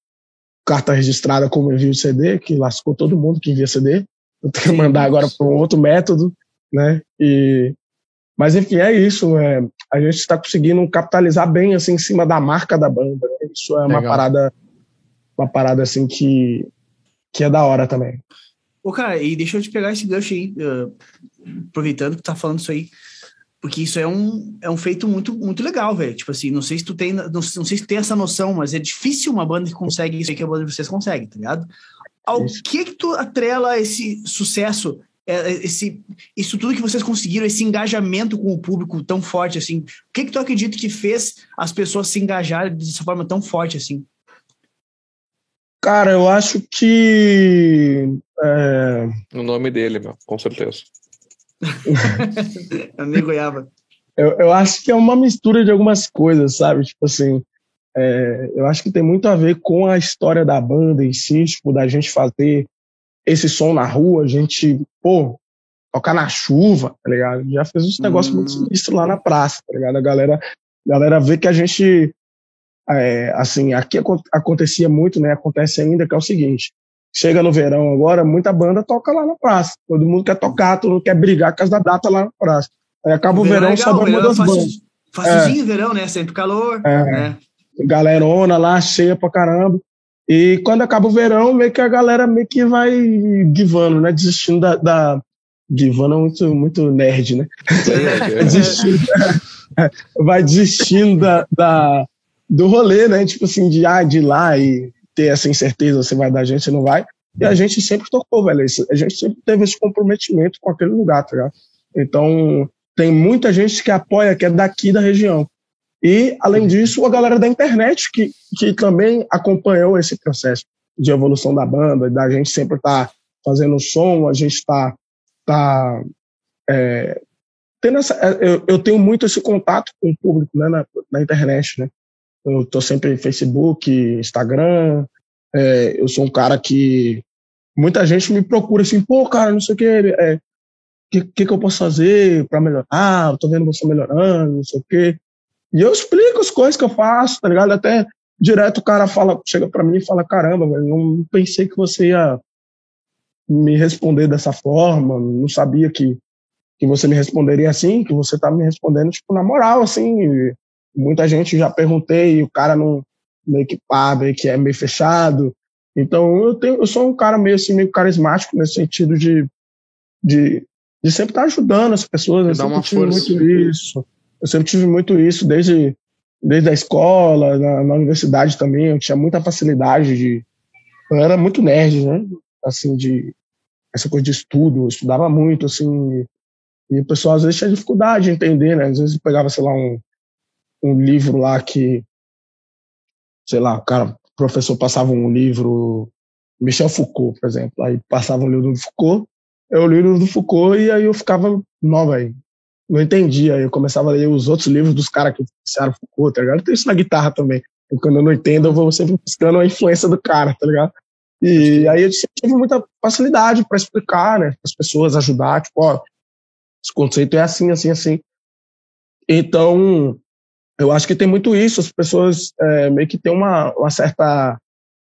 Speaker 4: carta registrada como envio de CD, que lascou todo mundo que envia CD. Eu tenho que mandar agora para um outro método, né? E mas enfim, é isso. É, a gente está conseguindo capitalizar bem assim em cima da marca da banda. Né? Isso é uma Legal. parada, uma parada assim que que é da hora também.
Speaker 1: Ô, cara, e deixa eu te pegar esse gancho aí, uh, aproveitando que tu tá falando isso aí, porque isso é um, é um feito muito, muito legal, velho. Tipo assim, não sei se tu tem, não, não sei se tem essa noção, mas é difícil uma banda que consegue isso aí que a banda de vocês consegue, tá ligado? Ao isso. que que tu atrela esse sucesso, é, é, esse, isso tudo que vocês conseguiram, esse engajamento com o público tão forte, assim, o que que tu acredita que fez as pessoas se engajarem dessa forma tão forte, assim?
Speaker 4: Cara, eu acho que. É...
Speaker 2: O nome dele, meu, com certeza.
Speaker 1: Amigo Goiaba.
Speaker 4: Eu, eu acho que é uma mistura de algumas coisas, sabe? Tipo assim, é, eu acho que tem muito a ver com a história da banda em si, tipo, da gente fazer esse som na rua, a gente, pô, tocar na chuva, tá ligado? Já fez uns negócios hum. muito sinistros lá na praça, tá ligado? A galera, a galera vê que a gente é, assim, aqui acontecia muito, né? Acontece ainda, que é o seguinte: chega no verão agora, muita banda toca lá na praça. Todo mundo quer tocar, todo mundo quer brigar por causa da data lá na praça. Aí acaba o, o verão, só uma das bandas.
Speaker 1: Facilzinho é. verão, né? Sempre calor. É. Né?
Speaker 4: Galerona lá, cheia pra caramba. E quando acaba o verão, meio que a galera meio que vai givando, né? Desistindo da. da... Givando é muito, muito nerd, né? É, é. desistindo, vai desistindo da, da, do rolê, né? Tipo assim, de, ah, de ir lá e ter essa incerteza se vai dar gente ou não vai. E a gente sempre tocou, velho. A gente sempre teve esse comprometimento com aquele lugar, tá ligado? Então, tem muita gente que apoia, que é daqui da região. E, além disso, a galera da internet que, que também acompanhou esse processo de evolução da banda, da gente sempre estar tá fazendo som, a gente está tá, é, tendo essa, é, eu, eu, tenho muito esse contato com o público né, na, na internet, né? Eu tô sempre em Facebook, Instagram. É, eu sou um cara que muita gente me procura assim, pô, cara, não sei o que, é, que, que, que eu posso fazer para melhorar? Eu tô vendo você melhorando, não sei o quê. E eu explico as coisas que eu faço, tá ligado? Até direto o cara fala, chega para mim e fala, caramba, eu não pensei que você ia me responder dessa forma, não sabia que, que você me responderia assim, que você tá me respondendo, tipo, na moral, assim, muita gente já perguntei e o cara não meio que pá, meio que é meio fechado. Então eu tenho, eu sou um cara meio assim meio carismático nesse sentido de de, de sempre estar ajudando as pessoas. Eu sempre tive força. muito isso. Eu sempre tive muito isso desde desde a escola, na, na, universidade também. Eu tinha muita facilidade de eu era muito nerd, né? Assim de essa coisa de estudo, eu estudava muito assim. E o pessoal às vezes tinha dificuldade de entender, né? Às vezes pegava, sei lá, um, um livro lá que, sei lá, o cara, o professor passava um livro, Michel Foucault, por exemplo, aí passava um livro do Foucault, eu li o livro do Foucault e aí eu ficava, não, velho, não entendia, aí eu começava a ler os outros livros dos caras que fizeram Foucault, tá ligado? Tem isso na guitarra também, quando eu não entendo, eu vou sempre buscando a influência do cara, tá ligado? E aí eu tive muita facilidade para explicar, né, as pessoas, ajudar, tipo, ó, esse conceito é assim, assim, assim. Então, eu acho que tem muito isso, as pessoas é, meio que têm uma, uma certa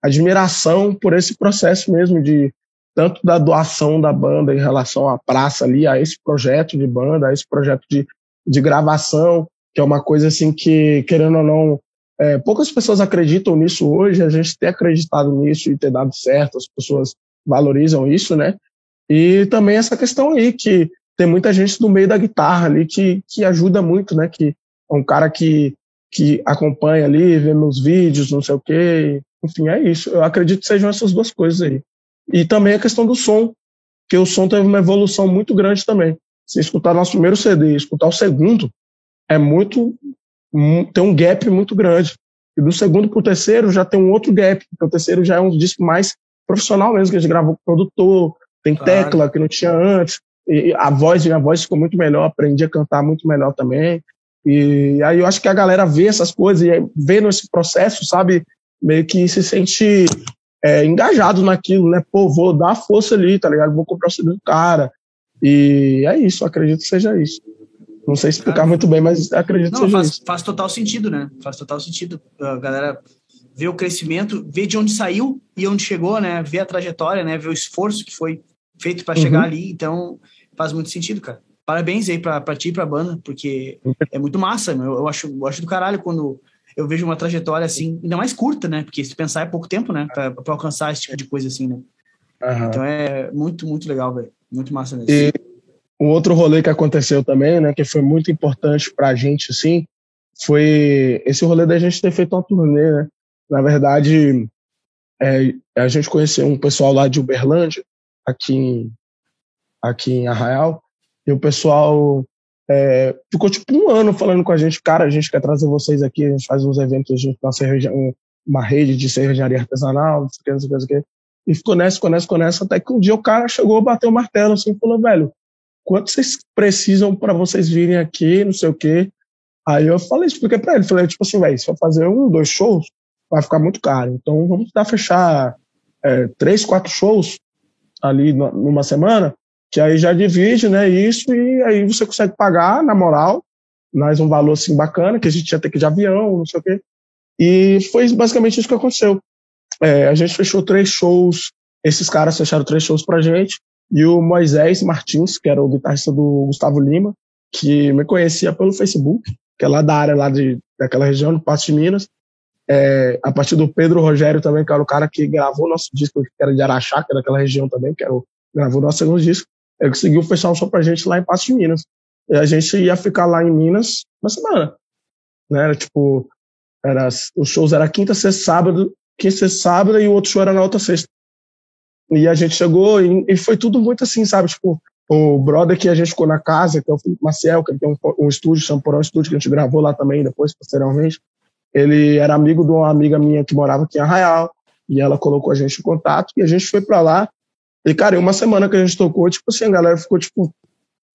Speaker 4: admiração por esse processo mesmo de tanto da doação da banda em relação à praça ali, a esse projeto de banda, a esse projeto de, de gravação, que é uma coisa assim que, querendo ou não, é, poucas pessoas acreditam nisso hoje, a gente tem acreditado nisso e ter dado certo, as pessoas valorizam isso, né? E também essa questão aí, que tem muita gente no meio da guitarra ali que, que ajuda muito, né? Que é um cara que, que acompanha ali, vê meus vídeos, não sei o quê. Enfim, é isso. Eu acredito que sejam essas duas coisas aí. E também a questão do som, que o som teve uma evolução muito grande também. Se escutar nosso primeiro CD e escutar o segundo, é muito. tem um gap muito grande. E do segundo pro terceiro já tem um outro gap, porque o terceiro já é um disco mais profissional mesmo, que a gente gravou com produtor, tem claro. tecla que não tinha antes, e a voz, minha voz ficou muito melhor, aprendi a cantar muito melhor também. E aí eu acho que a galera vê essas coisas e vê nesse processo, sabe, meio que se sente é, engajado naquilo, né? Pô, vou dar força ali, tá ligado? Vou comprar o CD do cara. E é isso, acredito que seja isso. Não sei explicar muito bem, mas acredito Não, que seja
Speaker 1: faz,
Speaker 4: isso.
Speaker 1: Faz total sentido, né? Faz total sentido. A galera vê o crescimento, vê de onde saiu e onde chegou, né? Vê a trajetória, né? Vê o esforço que foi feito para uhum. chegar ali. Então, faz muito sentido, cara. Parabéns aí pra, pra ti e pra banda, porque é muito massa, meu. Eu acho, eu acho do caralho quando eu vejo uma trajetória assim, ainda mais curta, né? Porque se pensar é pouco tempo, né? Pra, pra alcançar esse tipo de coisa assim, né? Uhum. Então é muito, muito legal, velho. Muito massa mesmo.
Speaker 4: E um outro rolê que aconteceu também, né? Que foi muito importante pra gente, assim, foi esse rolê da gente ter feito uma turnê, né? Na verdade, é, a gente conheceu um pessoal lá de Uberlândia, aqui em, aqui em Arraial, e o pessoal é, ficou tipo um ano falando com a gente, cara, a gente quer trazer vocês aqui, a gente faz uns eventos junto com cerveja, uma rede de cervejaria artesanal, não sei o que, não sei o que. E ficou nessa, ficou nessa, ficou nessa, até que um dia o cara chegou, bateu o martelo assim, falou, velho, quanto vocês precisam para vocês virem aqui, não sei o que. Aí eu falei, expliquei para ele, falei, tipo assim, velho, se for fazer um, dois shows, vai ficar muito caro. Então vamos tentar fechar é, três, quatro shows ali numa semana, que aí já divide, né, isso, e aí você consegue pagar, na moral, mais um valor assim bacana, que a gente ia ter que ir de avião, não sei o quê. E foi basicamente isso que aconteceu. É, a gente fechou três shows, esses caras fecharam três shows pra gente, e o Moisés Martins, que era o guitarrista do Gustavo Lima, que me conhecia pelo Facebook, que é lá da área lá de, daquela região, de Passo de Minas, é, a partir do Pedro Rogério também, que era o cara que gravou nosso disco, que era de Araxá, que era daquela região também, que era o, gravou nosso segundo disco, ele conseguiu fechar um show pra gente lá em Passo de Minas. E a gente ia ficar lá em Minas uma semana. Né? Era tipo, era, os shows era quinta, sexta, sábado, quinta, sexta, sábado, e o outro show era na outra sexta. E a gente chegou e, e foi tudo muito assim, sabe? Tipo, o brother que a gente ficou na casa, que é o Felipe Maciel, que ele tem um, um estúdio, Champorão Estúdio, que a gente gravou lá também depois, posteriormente. Ele era amigo de uma amiga minha que morava aqui em Arraial, e ela colocou a gente em contato, e a gente foi para lá, e, cara, em uma semana que a gente tocou, tipo assim, a galera ficou tipo,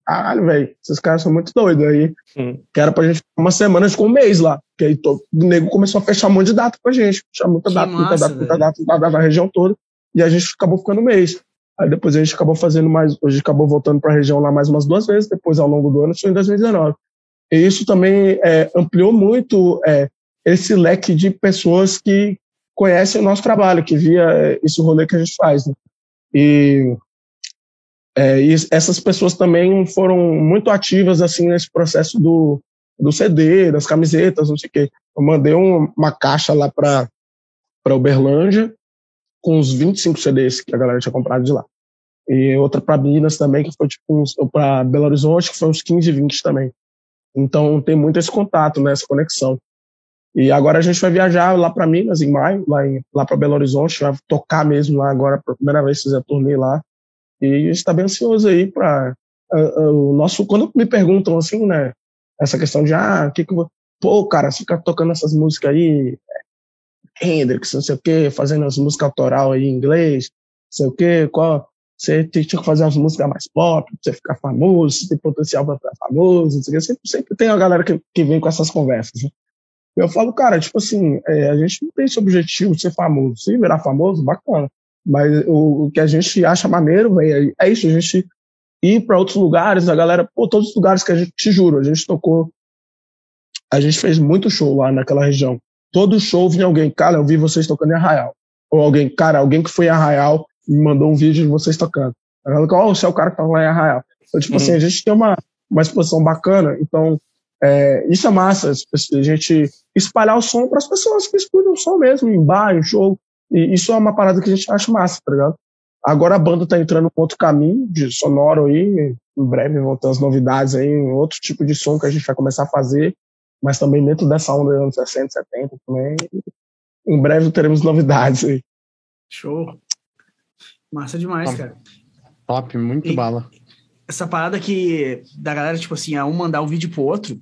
Speaker 4: caralho, velho, esses caras são muito doidos. Aí, hum. que era pra gente ficar uma semana, a gente ficou um mês lá. Que aí o nego começou a fechar um monte de data pra gente. Fechar muita que data, massa, muita data, muita data, muita data na região toda. E a gente acabou ficando um mês. Aí depois a gente acabou fazendo mais, a gente acabou voltando pra região lá mais umas duas vezes, depois ao longo do ano, isso em 2019. E isso também é, ampliou muito é, esse leque de pessoas que conhecem o nosso trabalho, que via é, esse rolê que a gente faz. Né? E, é, e essas pessoas também foram muito ativas assim nesse processo do, do CD, das camisetas, não sei o quê. Eu mandei um, uma caixa lá para Uberlândia com uns 25 CDs que a galera tinha comprado de lá. E outra para Minas também, que foi tipo para Belo Horizonte, que foi uns 15, 20 também. Então tem muito esse contato, né, essa conexão. E agora a gente vai viajar lá para Minas em maio, lá, em, lá para Belo Horizonte, vai tocar mesmo lá agora, pela primeira vez fizer turnê lá. E está bem ansioso aí para uh, uh, o nosso. Quando me perguntam assim, né, essa questão de, ah, o que que eu vou. Pô, cara, você fica tocando essas músicas aí, Hendrix, não sei o quê, fazendo as músicas autoral aí em inglês, não sei o quê, qual. Você tinha que fazer umas músicas mais pop, pra você ficar famoso, você tem potencial para ficar famoso, não sei o quê. Sempre, sempre tem a galera que, que vem com essas conversas. Né? Eu falo, cara, tipo assim, é, a gente não tem esse objetivo de ser famoso. Se virar famoso, bacana. Mas o, o que a gente acha maneiro, véio, é, é isso, a gente ir para outros lugares, a galera, pô, todos os lugares que a gente, te juro, a gente tocou, a gente fez muito show lá naquela região. Todo show vinha alguém, cara, eu vi vocês tocando em Arraial. Ou alguém, cara, alguém que foi em Arraial me mandou um vídeo de vocês tocando. Eu falo, oh, você é o cara que tava lá em Arraial. Então, tipo assim, uhum. assim, a gente tem uma, uma exposição bacana, então é, isso é massa, a gente espalhar o som para as pessoas que escutam o som mesmo, em bar, em show. E isso é uma parada que a gente acha massa, tá ligado? Agora a banda tá entrando em outro caminho de sonoro aí, em breve vão ter as novidades aí, outro tipo de som que a gente vai começar a fazer, mas também dentro dessa onda dos anos 60, 70 também. Em breve teremos novidades aí.
Speaker 1: Show. Massa demais,
Speaker 3: Top.
Speaker 1: cara.
Speaker 3: Top, muito e bala.
Speaker 1: Essa parada que da galera, tipo assim, a um mandar um vídeo pro outro,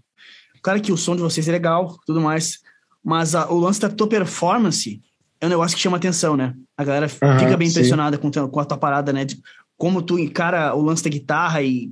Speaker 1: Claro que o som de vocês é legal, tudo mais. Mas a, o lance da tua performance é um negócio que chama atenção, né? A galera uhum, fica bem impressionada com, com a tua parada, né? De como tu encara o lance da guitarra e.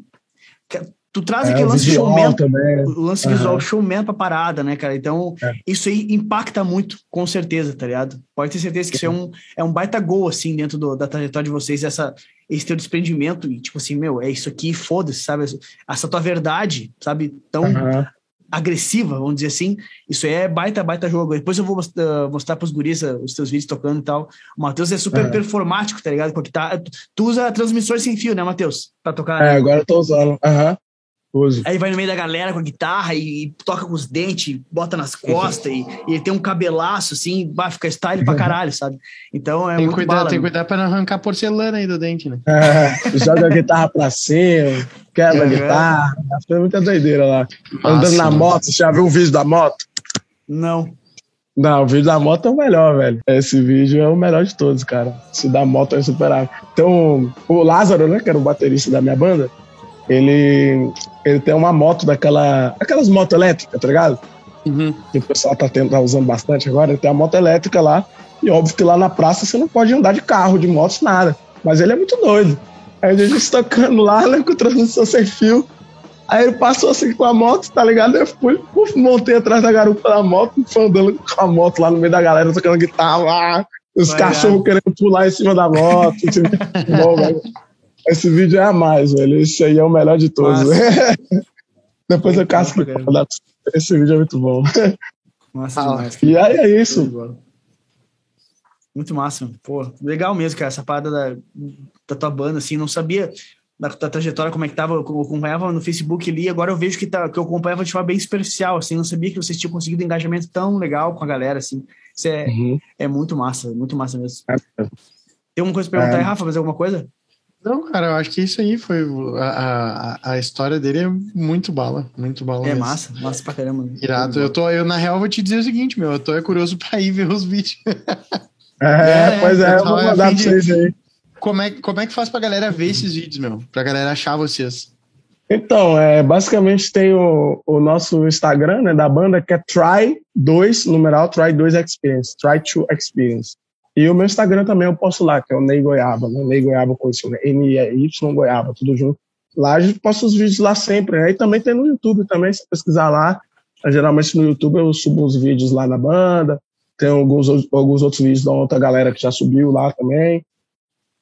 Speaker 1: Tu traz é, aquele lance showman, também. o lance uhum. visual showman pra parada, né, cara? Então, é. isso aí impacta muito, com certeza, tá ligado? Pode ter certeza que isso é um, é um baita gol, assim, dentro do, da trajetória de vocês, essa, esse teu desprendimento, e tipo assim, meu, é isso aqui, foda-se, sabe? Essa tua verdade, sabe? Tão uhum agressiva, vamos dizer assim. Isso é baita, baita jogo. Depois eu vou mostrar, mostrar pros guris uh, os teus vídeos tocando e tal. O Matheus é super uhum. performático, tá ligado? Porque tá, tu usa transmissores sem fio, né, Matheus? Pra tocar.
Speaker 4: É, agora eu tô usando. Aham. Uhum. Uso.
Speaker 1: Aí vai no meio da galera com a guitarra e, e toca com os dentes, bota nas costas e, e, ele tem um cabelaço assim, vai ficar style pra caralho, sabe? Então é
Speaker 3: tem
Speaker 1: muito
Speaker 3: cuidar,
Speaker 1: bala,
Speaker 3: Tem que cuidar pra não arrancar porcelana aí do dente, né?
Speaker 4: É, joga a guitarra pra cima, quebra a guitarra, foi muita doideira lá. Nossa, Andando na moto, você já viu o vídeo da moto?
Speaker 1: Não.
Speaker 4: Não, o vídeo da moto é o melhor, velho. Esse vídeo é o melhor de todos, cara. Se da moto é superável. Então, o Lázaro, né, que era o baterista da minha banda, ele, ele tem uma moto daquela. Aquelas motos elétricas, tá ligado? Uhum. Que o pessoal tá, tendo, tá usando bastante agora. Ele tem a moto elétrica lá. E óbvio que lá na praça você não pode andar de carro, de moto, nada. Mas ele é muito doido. Aí a gente tocando lá, né, com transmissão sem fio. Aí ele passou assim com a moto, tá ligado? Eu fui, puf, montei atrás da garupa da moto, fui andando com a moto lá no meio da galera, tocando guitarra lá. Os cachorros querendo pular em cima da moto. Assim, bom, velho. Esse vídeo é a mais, velho. Esse aí é o melhor de todos. Depois eu casco. Esse vídeo é muito bom.
Speaker 1: Massa demais.
Speaker 4: E aí é isso.
Speaker 1: Muito massa. Pô, legal mesmo, cara. Essa parada da, da tua banda, assim, não sabia da, da trajetória, como é que tava. Eu acompanhava no Facebook ali, agora eu vejo que, tá, que eu acompanhava de forma bem superficial, assim. Não sabia que vocês tinham conseguido um engajamento tão legal com a galera, assim. Isso é, uhum. é muito massa, muito massa mesmo. É. Tem alguma coisa pra perguntar é. aí, Rafa? Fazer alguma coisa?
Speaker 3: Não, cara, eu acho que isso aí foi. A, a, a história dele é muito bala. Muito bala.
Speaker 1: É
Speaker 3: mesmo.
Speaker 1: massa, massa pra caramba.
Speaker 3: Irado. Eu, tô, eu, na real, vou te dizer o seguinte, meu. Eu tô é curioso pra ir ver os vídeos.
Speaker 4: É, é pois é, eu vou mandar pra vocês aí.
Speaker 3: Como é, como é que faz pra galera ver esses vídeos, meu? Pra galera achar vocês?
Speaker 4: Então, é, basicamente tem o, o nosso Instagram, né, da banda, que é Try2, numeral Try2 Experience, Try2 Experience. E o meu Instagram também eu posto lá, que é o Ney Goiaba, né? Ney Goiaba com esse N-Y Goiaba, tudo junto. Lá a gente posta os vídeos lá sempre, né? E também tem no YouTube também, se pesquisar lá. Geralmente no YouTube eu subo uns vídeos lá na banda, tem alguns, alguns outros vídeos da outra galera que já subiu lá também.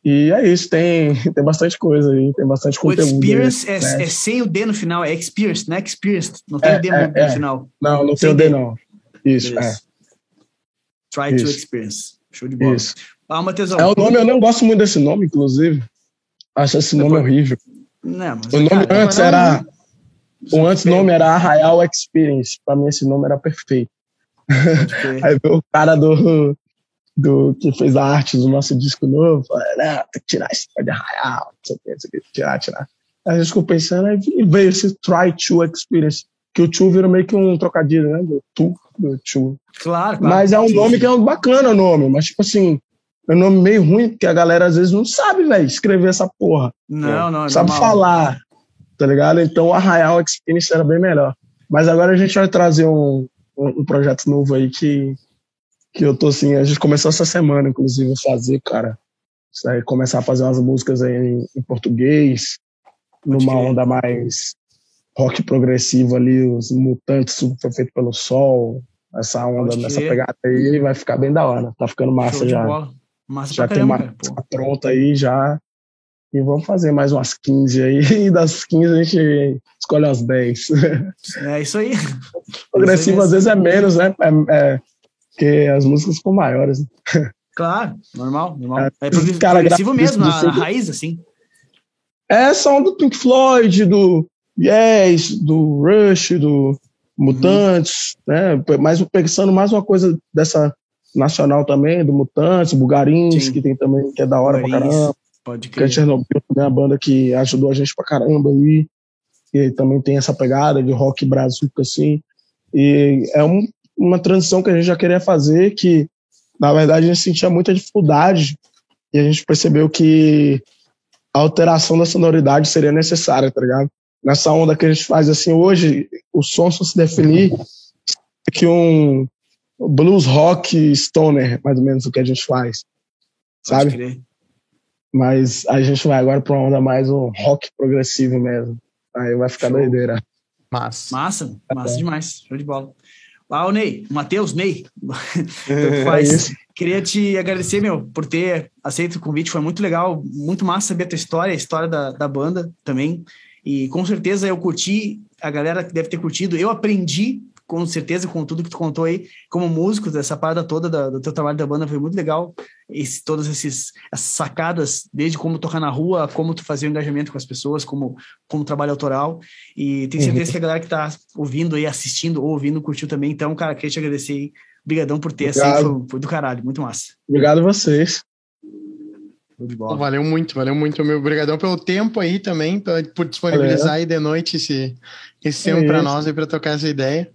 Speaker 4: E é isso, tem, tem bastante coisa aí, tem bastante o conteúdo.
Speaker 1: Experience aí, é, né? é, sem o D no final, é experience, não é experience, não tem é, o D no, é, no, final.
Speaker 4: Não, não tem o D, D não. Isso, é.
Speaker 1: Try isso. to experience. Show de bola. Isso. Ah, Matheusão.
Speaker 4: É o nome, eu não gosto muito desse nome, inclusive. Acho esse nome Depois... horrível.
Speaker 1: Não, mas,
Speaker 4: o nome cara, antes era. O antes nome era Arraial Experience. Pra mim, esse nome era perfeito. Aí veio o cara do, do que fez a arte do nosso disco novo, falou, não, tem que tirar esse de Arraial, não sei o que, não tirar, tirar. Aí a gente ficou pensando, aí veio esse Try to Experience, que o to virou meio que um trocadilho, né? Do tu, do.
Speaker 1: Claro, claro.
Speaker 4: Mas é um nome que é um bacana o nome, mas tipo assim, é um nome meio ruim, porque a galera às vezes não sabe, velho, escrever essa porra.
Speaker 1: Não, não,
Speaker 4: é Sabe normal. falar, tá ligado? Então o Arraial Experience era bem melhor. Mas agora a gente vai trazer um, um, um projeto novo aí que, que eu tô assim, a gente começou essa semana, inclusive, a fazer, cara. Isso aí, começar a fazer umas músicas aí em, em português, numa onda mais rock progressivo ali, os Mutantes, foi feito pelo Sol, essa onda, nessa pegada aí, vai ficar bem da hora. Tá ficando massa já.
Speaker 1: Massa
Speaker 4: já tem uma pronta aí já. E vamos fazer mais umas 15 aí, e das 15 a gente escolhe as 10.
Speaker 1: É isso aí.
Speaker 4: Progressivo às vezes é menos, né? É, é, porque as músicas ficam maiores.
Speaker 1: Claro, normal, normal. É, é progressivo mesmo, na, na, raiz, assim.
Speaker 4: É som do Pink Floyd, do Yes, do Rush, do Mutantes, uhum. né? Mas pensando mais uma coisa dessa nacional também, do Mutantes, Bugarins, Sim. que tem também, que é da hora Bugarins, pra caramba.
Speaker 1: Pode crer.
Speaker 4: Que é Chernobyl também, a banda que ajudou a gente pra caramba aí. E também tem essa pegada de rock brazuca, assim. E é um, uma transição que a gente já queria fazer, que na verdade a gente sentia muita dificuldade e a gente percebeu que a alteração da sonoridade seria necessária, tá ligado? Nessa onda que a gente faz assim hoje, o som só se definir que um blues rock stoner, mais ou menos o que a gente faz. Sabe? Mas a gente vai agora para uma onda mais um rock progressivo mesmo. Aí vai ficar Show. doideira.
Speaker 1: Massa. Massa, massa é. demais. Show de bola. Ah, o Ney, Matheus, Ney. É faz. É Queria te agradecer, meu, por ter aceito o convite. Foi muito legal, muito massa saber a tua história, a história da, da banda também. E com certeza eu curti, a galera deve ter curtido. Eu aprendi com certeza, com tudo que tu contou aí, como músico, dessa parada toda da, do teu trabalho da banda, foi muito legal. Esse, todas esses, essas sacadas, desde como tocar na rua, como tu fazer o engajamento com as pessoas, como, como trabalho autoral. E tenho certeza uhum. que a galera que tá ouvindo aí, assistindo ou ouvindo, curtiu também. Então, cara, queria te agradecer aí. Obrigadão por ter, assim, Obrigado. assim, foi, foi do caralho, muito massa.
Speaker 4: Obrigado a vocês.
Speaker 3: Valeu muito, valeu muito. Meu obrigadão pelo tempo aí também, por disponibilizar valeu. aí de noite esse, esse tempo é para nós e para tocar essa ideia.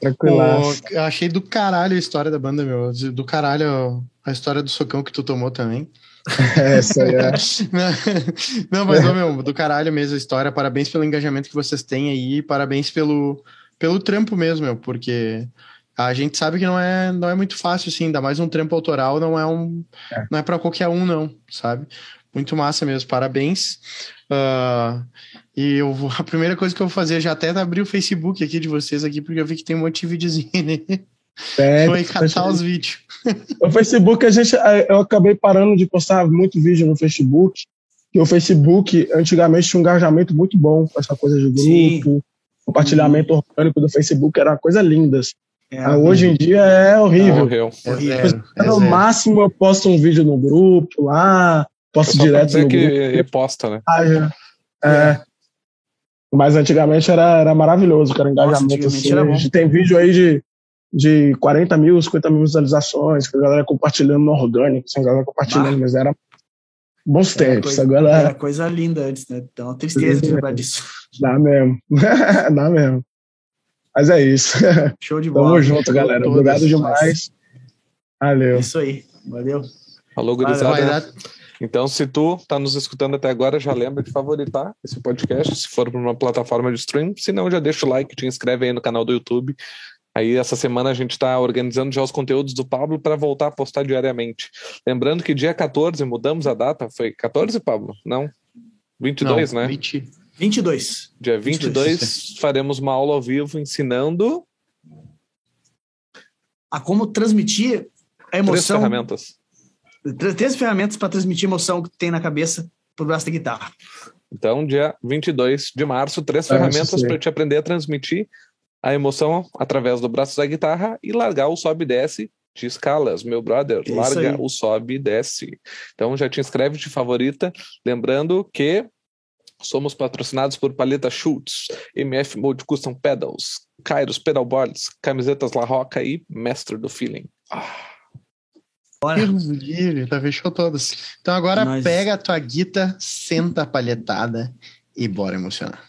Speaker 3: Tranquilaço. eu achei do caralho a história da banda, meu. Do caralho a história do socão que tu tomou também.
Speaker 4: Essa aí é.
Speaker 3: Não, mas, é. meu, do caralho mesmo a história. Parabéns pelo engajamento que vocês têm aí. Parabéns pelo, pelo trampo mesmo, meu, porque a gente sabe que não é, não é muito fácil, assim, ainda mais um trampo autoral, não é um. É. Não é para qualquer um, não, sabe? Muito massa mesmo, parabéns. Uh, e eu vou, a primeira coisa que eu vou fazer já até abrir o Facebook aqui de vocês aqui, porque eu vi que tem um monte de videozinho, né? É, Foi catar os vídeos.
Speaker 4: O Facebook, a gente, eu acabei parando de postar muito vídeo no Facebook. E o Facebook, antigamente, tinha um engajamento muito bom com essa coisa de grupo. Sim. Compartilhamento orgânico do Facebook era uma coisa linda. Assim. É, ah, hoje em dia é horrível. É, horrível. É, no máximo eu posto um vídeo no grupo lá, posto direto no
Speaker 2: que grupo. E posta, né?
Speaker 4: Ah, é. é. Mas antigamente era, era maravilhoso, cara, engajamento. Nossa, assim. A gente tem vídeo aí de, de 40 mil, 50 mil visualizações, com a galera compartilhando no orgânico, sem a galera compartilhando, mas era bons era tempos.
Speaker 1: Coisa,
Speaker 4: agora...
Speaker 1: Era coisa linda antes, né? Então, tristeza de lembrar disso.
Speaker 4: Dá mesmo. Dá mesmo. Mas é isso.
Speaker 1: Show de bola.
Speaker 4: Tamo junto, galera. Obrigado demais. Valeu.
Speaker 1: Isso aí. Valeu.
Speaker 2: Falou, gurizada. Então, se tu tá nos escutando até agora, já lembra de favoritar esse podcast, se for para uma plataforma de stream. Se não, já deixa o like, te inscreve aí no canal do YouTube. Aí, essa semana, a gente está organizando já os conteúdos do Pablo para voltar a postar diariamente. Lembrando que dia 14, mudamos a data. Foi 14, Pablo? Não? 22, não, né?
Speaker 1: 20, 22.
Speaker 2: Dia 22, 22, faremos uma aula ao vivo ensinando.
Speaker 1: A como transmitir a emoção. Três
Speaker 2: ferramentas
Speaker 1: três ferramentas para transmitir emoção que tem na cabeça pro braço da guitarra.
Speaker 2: Então, dia 22 de março, três ah, ferramentas para te aprender a transmitir a emoção através do braço da guitarra e largar o sobe e desce de escalas, meu brother. Isso larga aí. o sobe e desce. Então, já te inscreve de favorita. Lembrando que Somos patrocinados por Paleta Schultz, MF Mode Custom Pedals, Kairos Pedalboards, Camisetas La Roca e Mestre do Feeling. Ah.
Speaker 3: Bora. Livre, tá fechou todas. Então agora Nós... pega a tua guita, senta a palhetada e bora emocionar.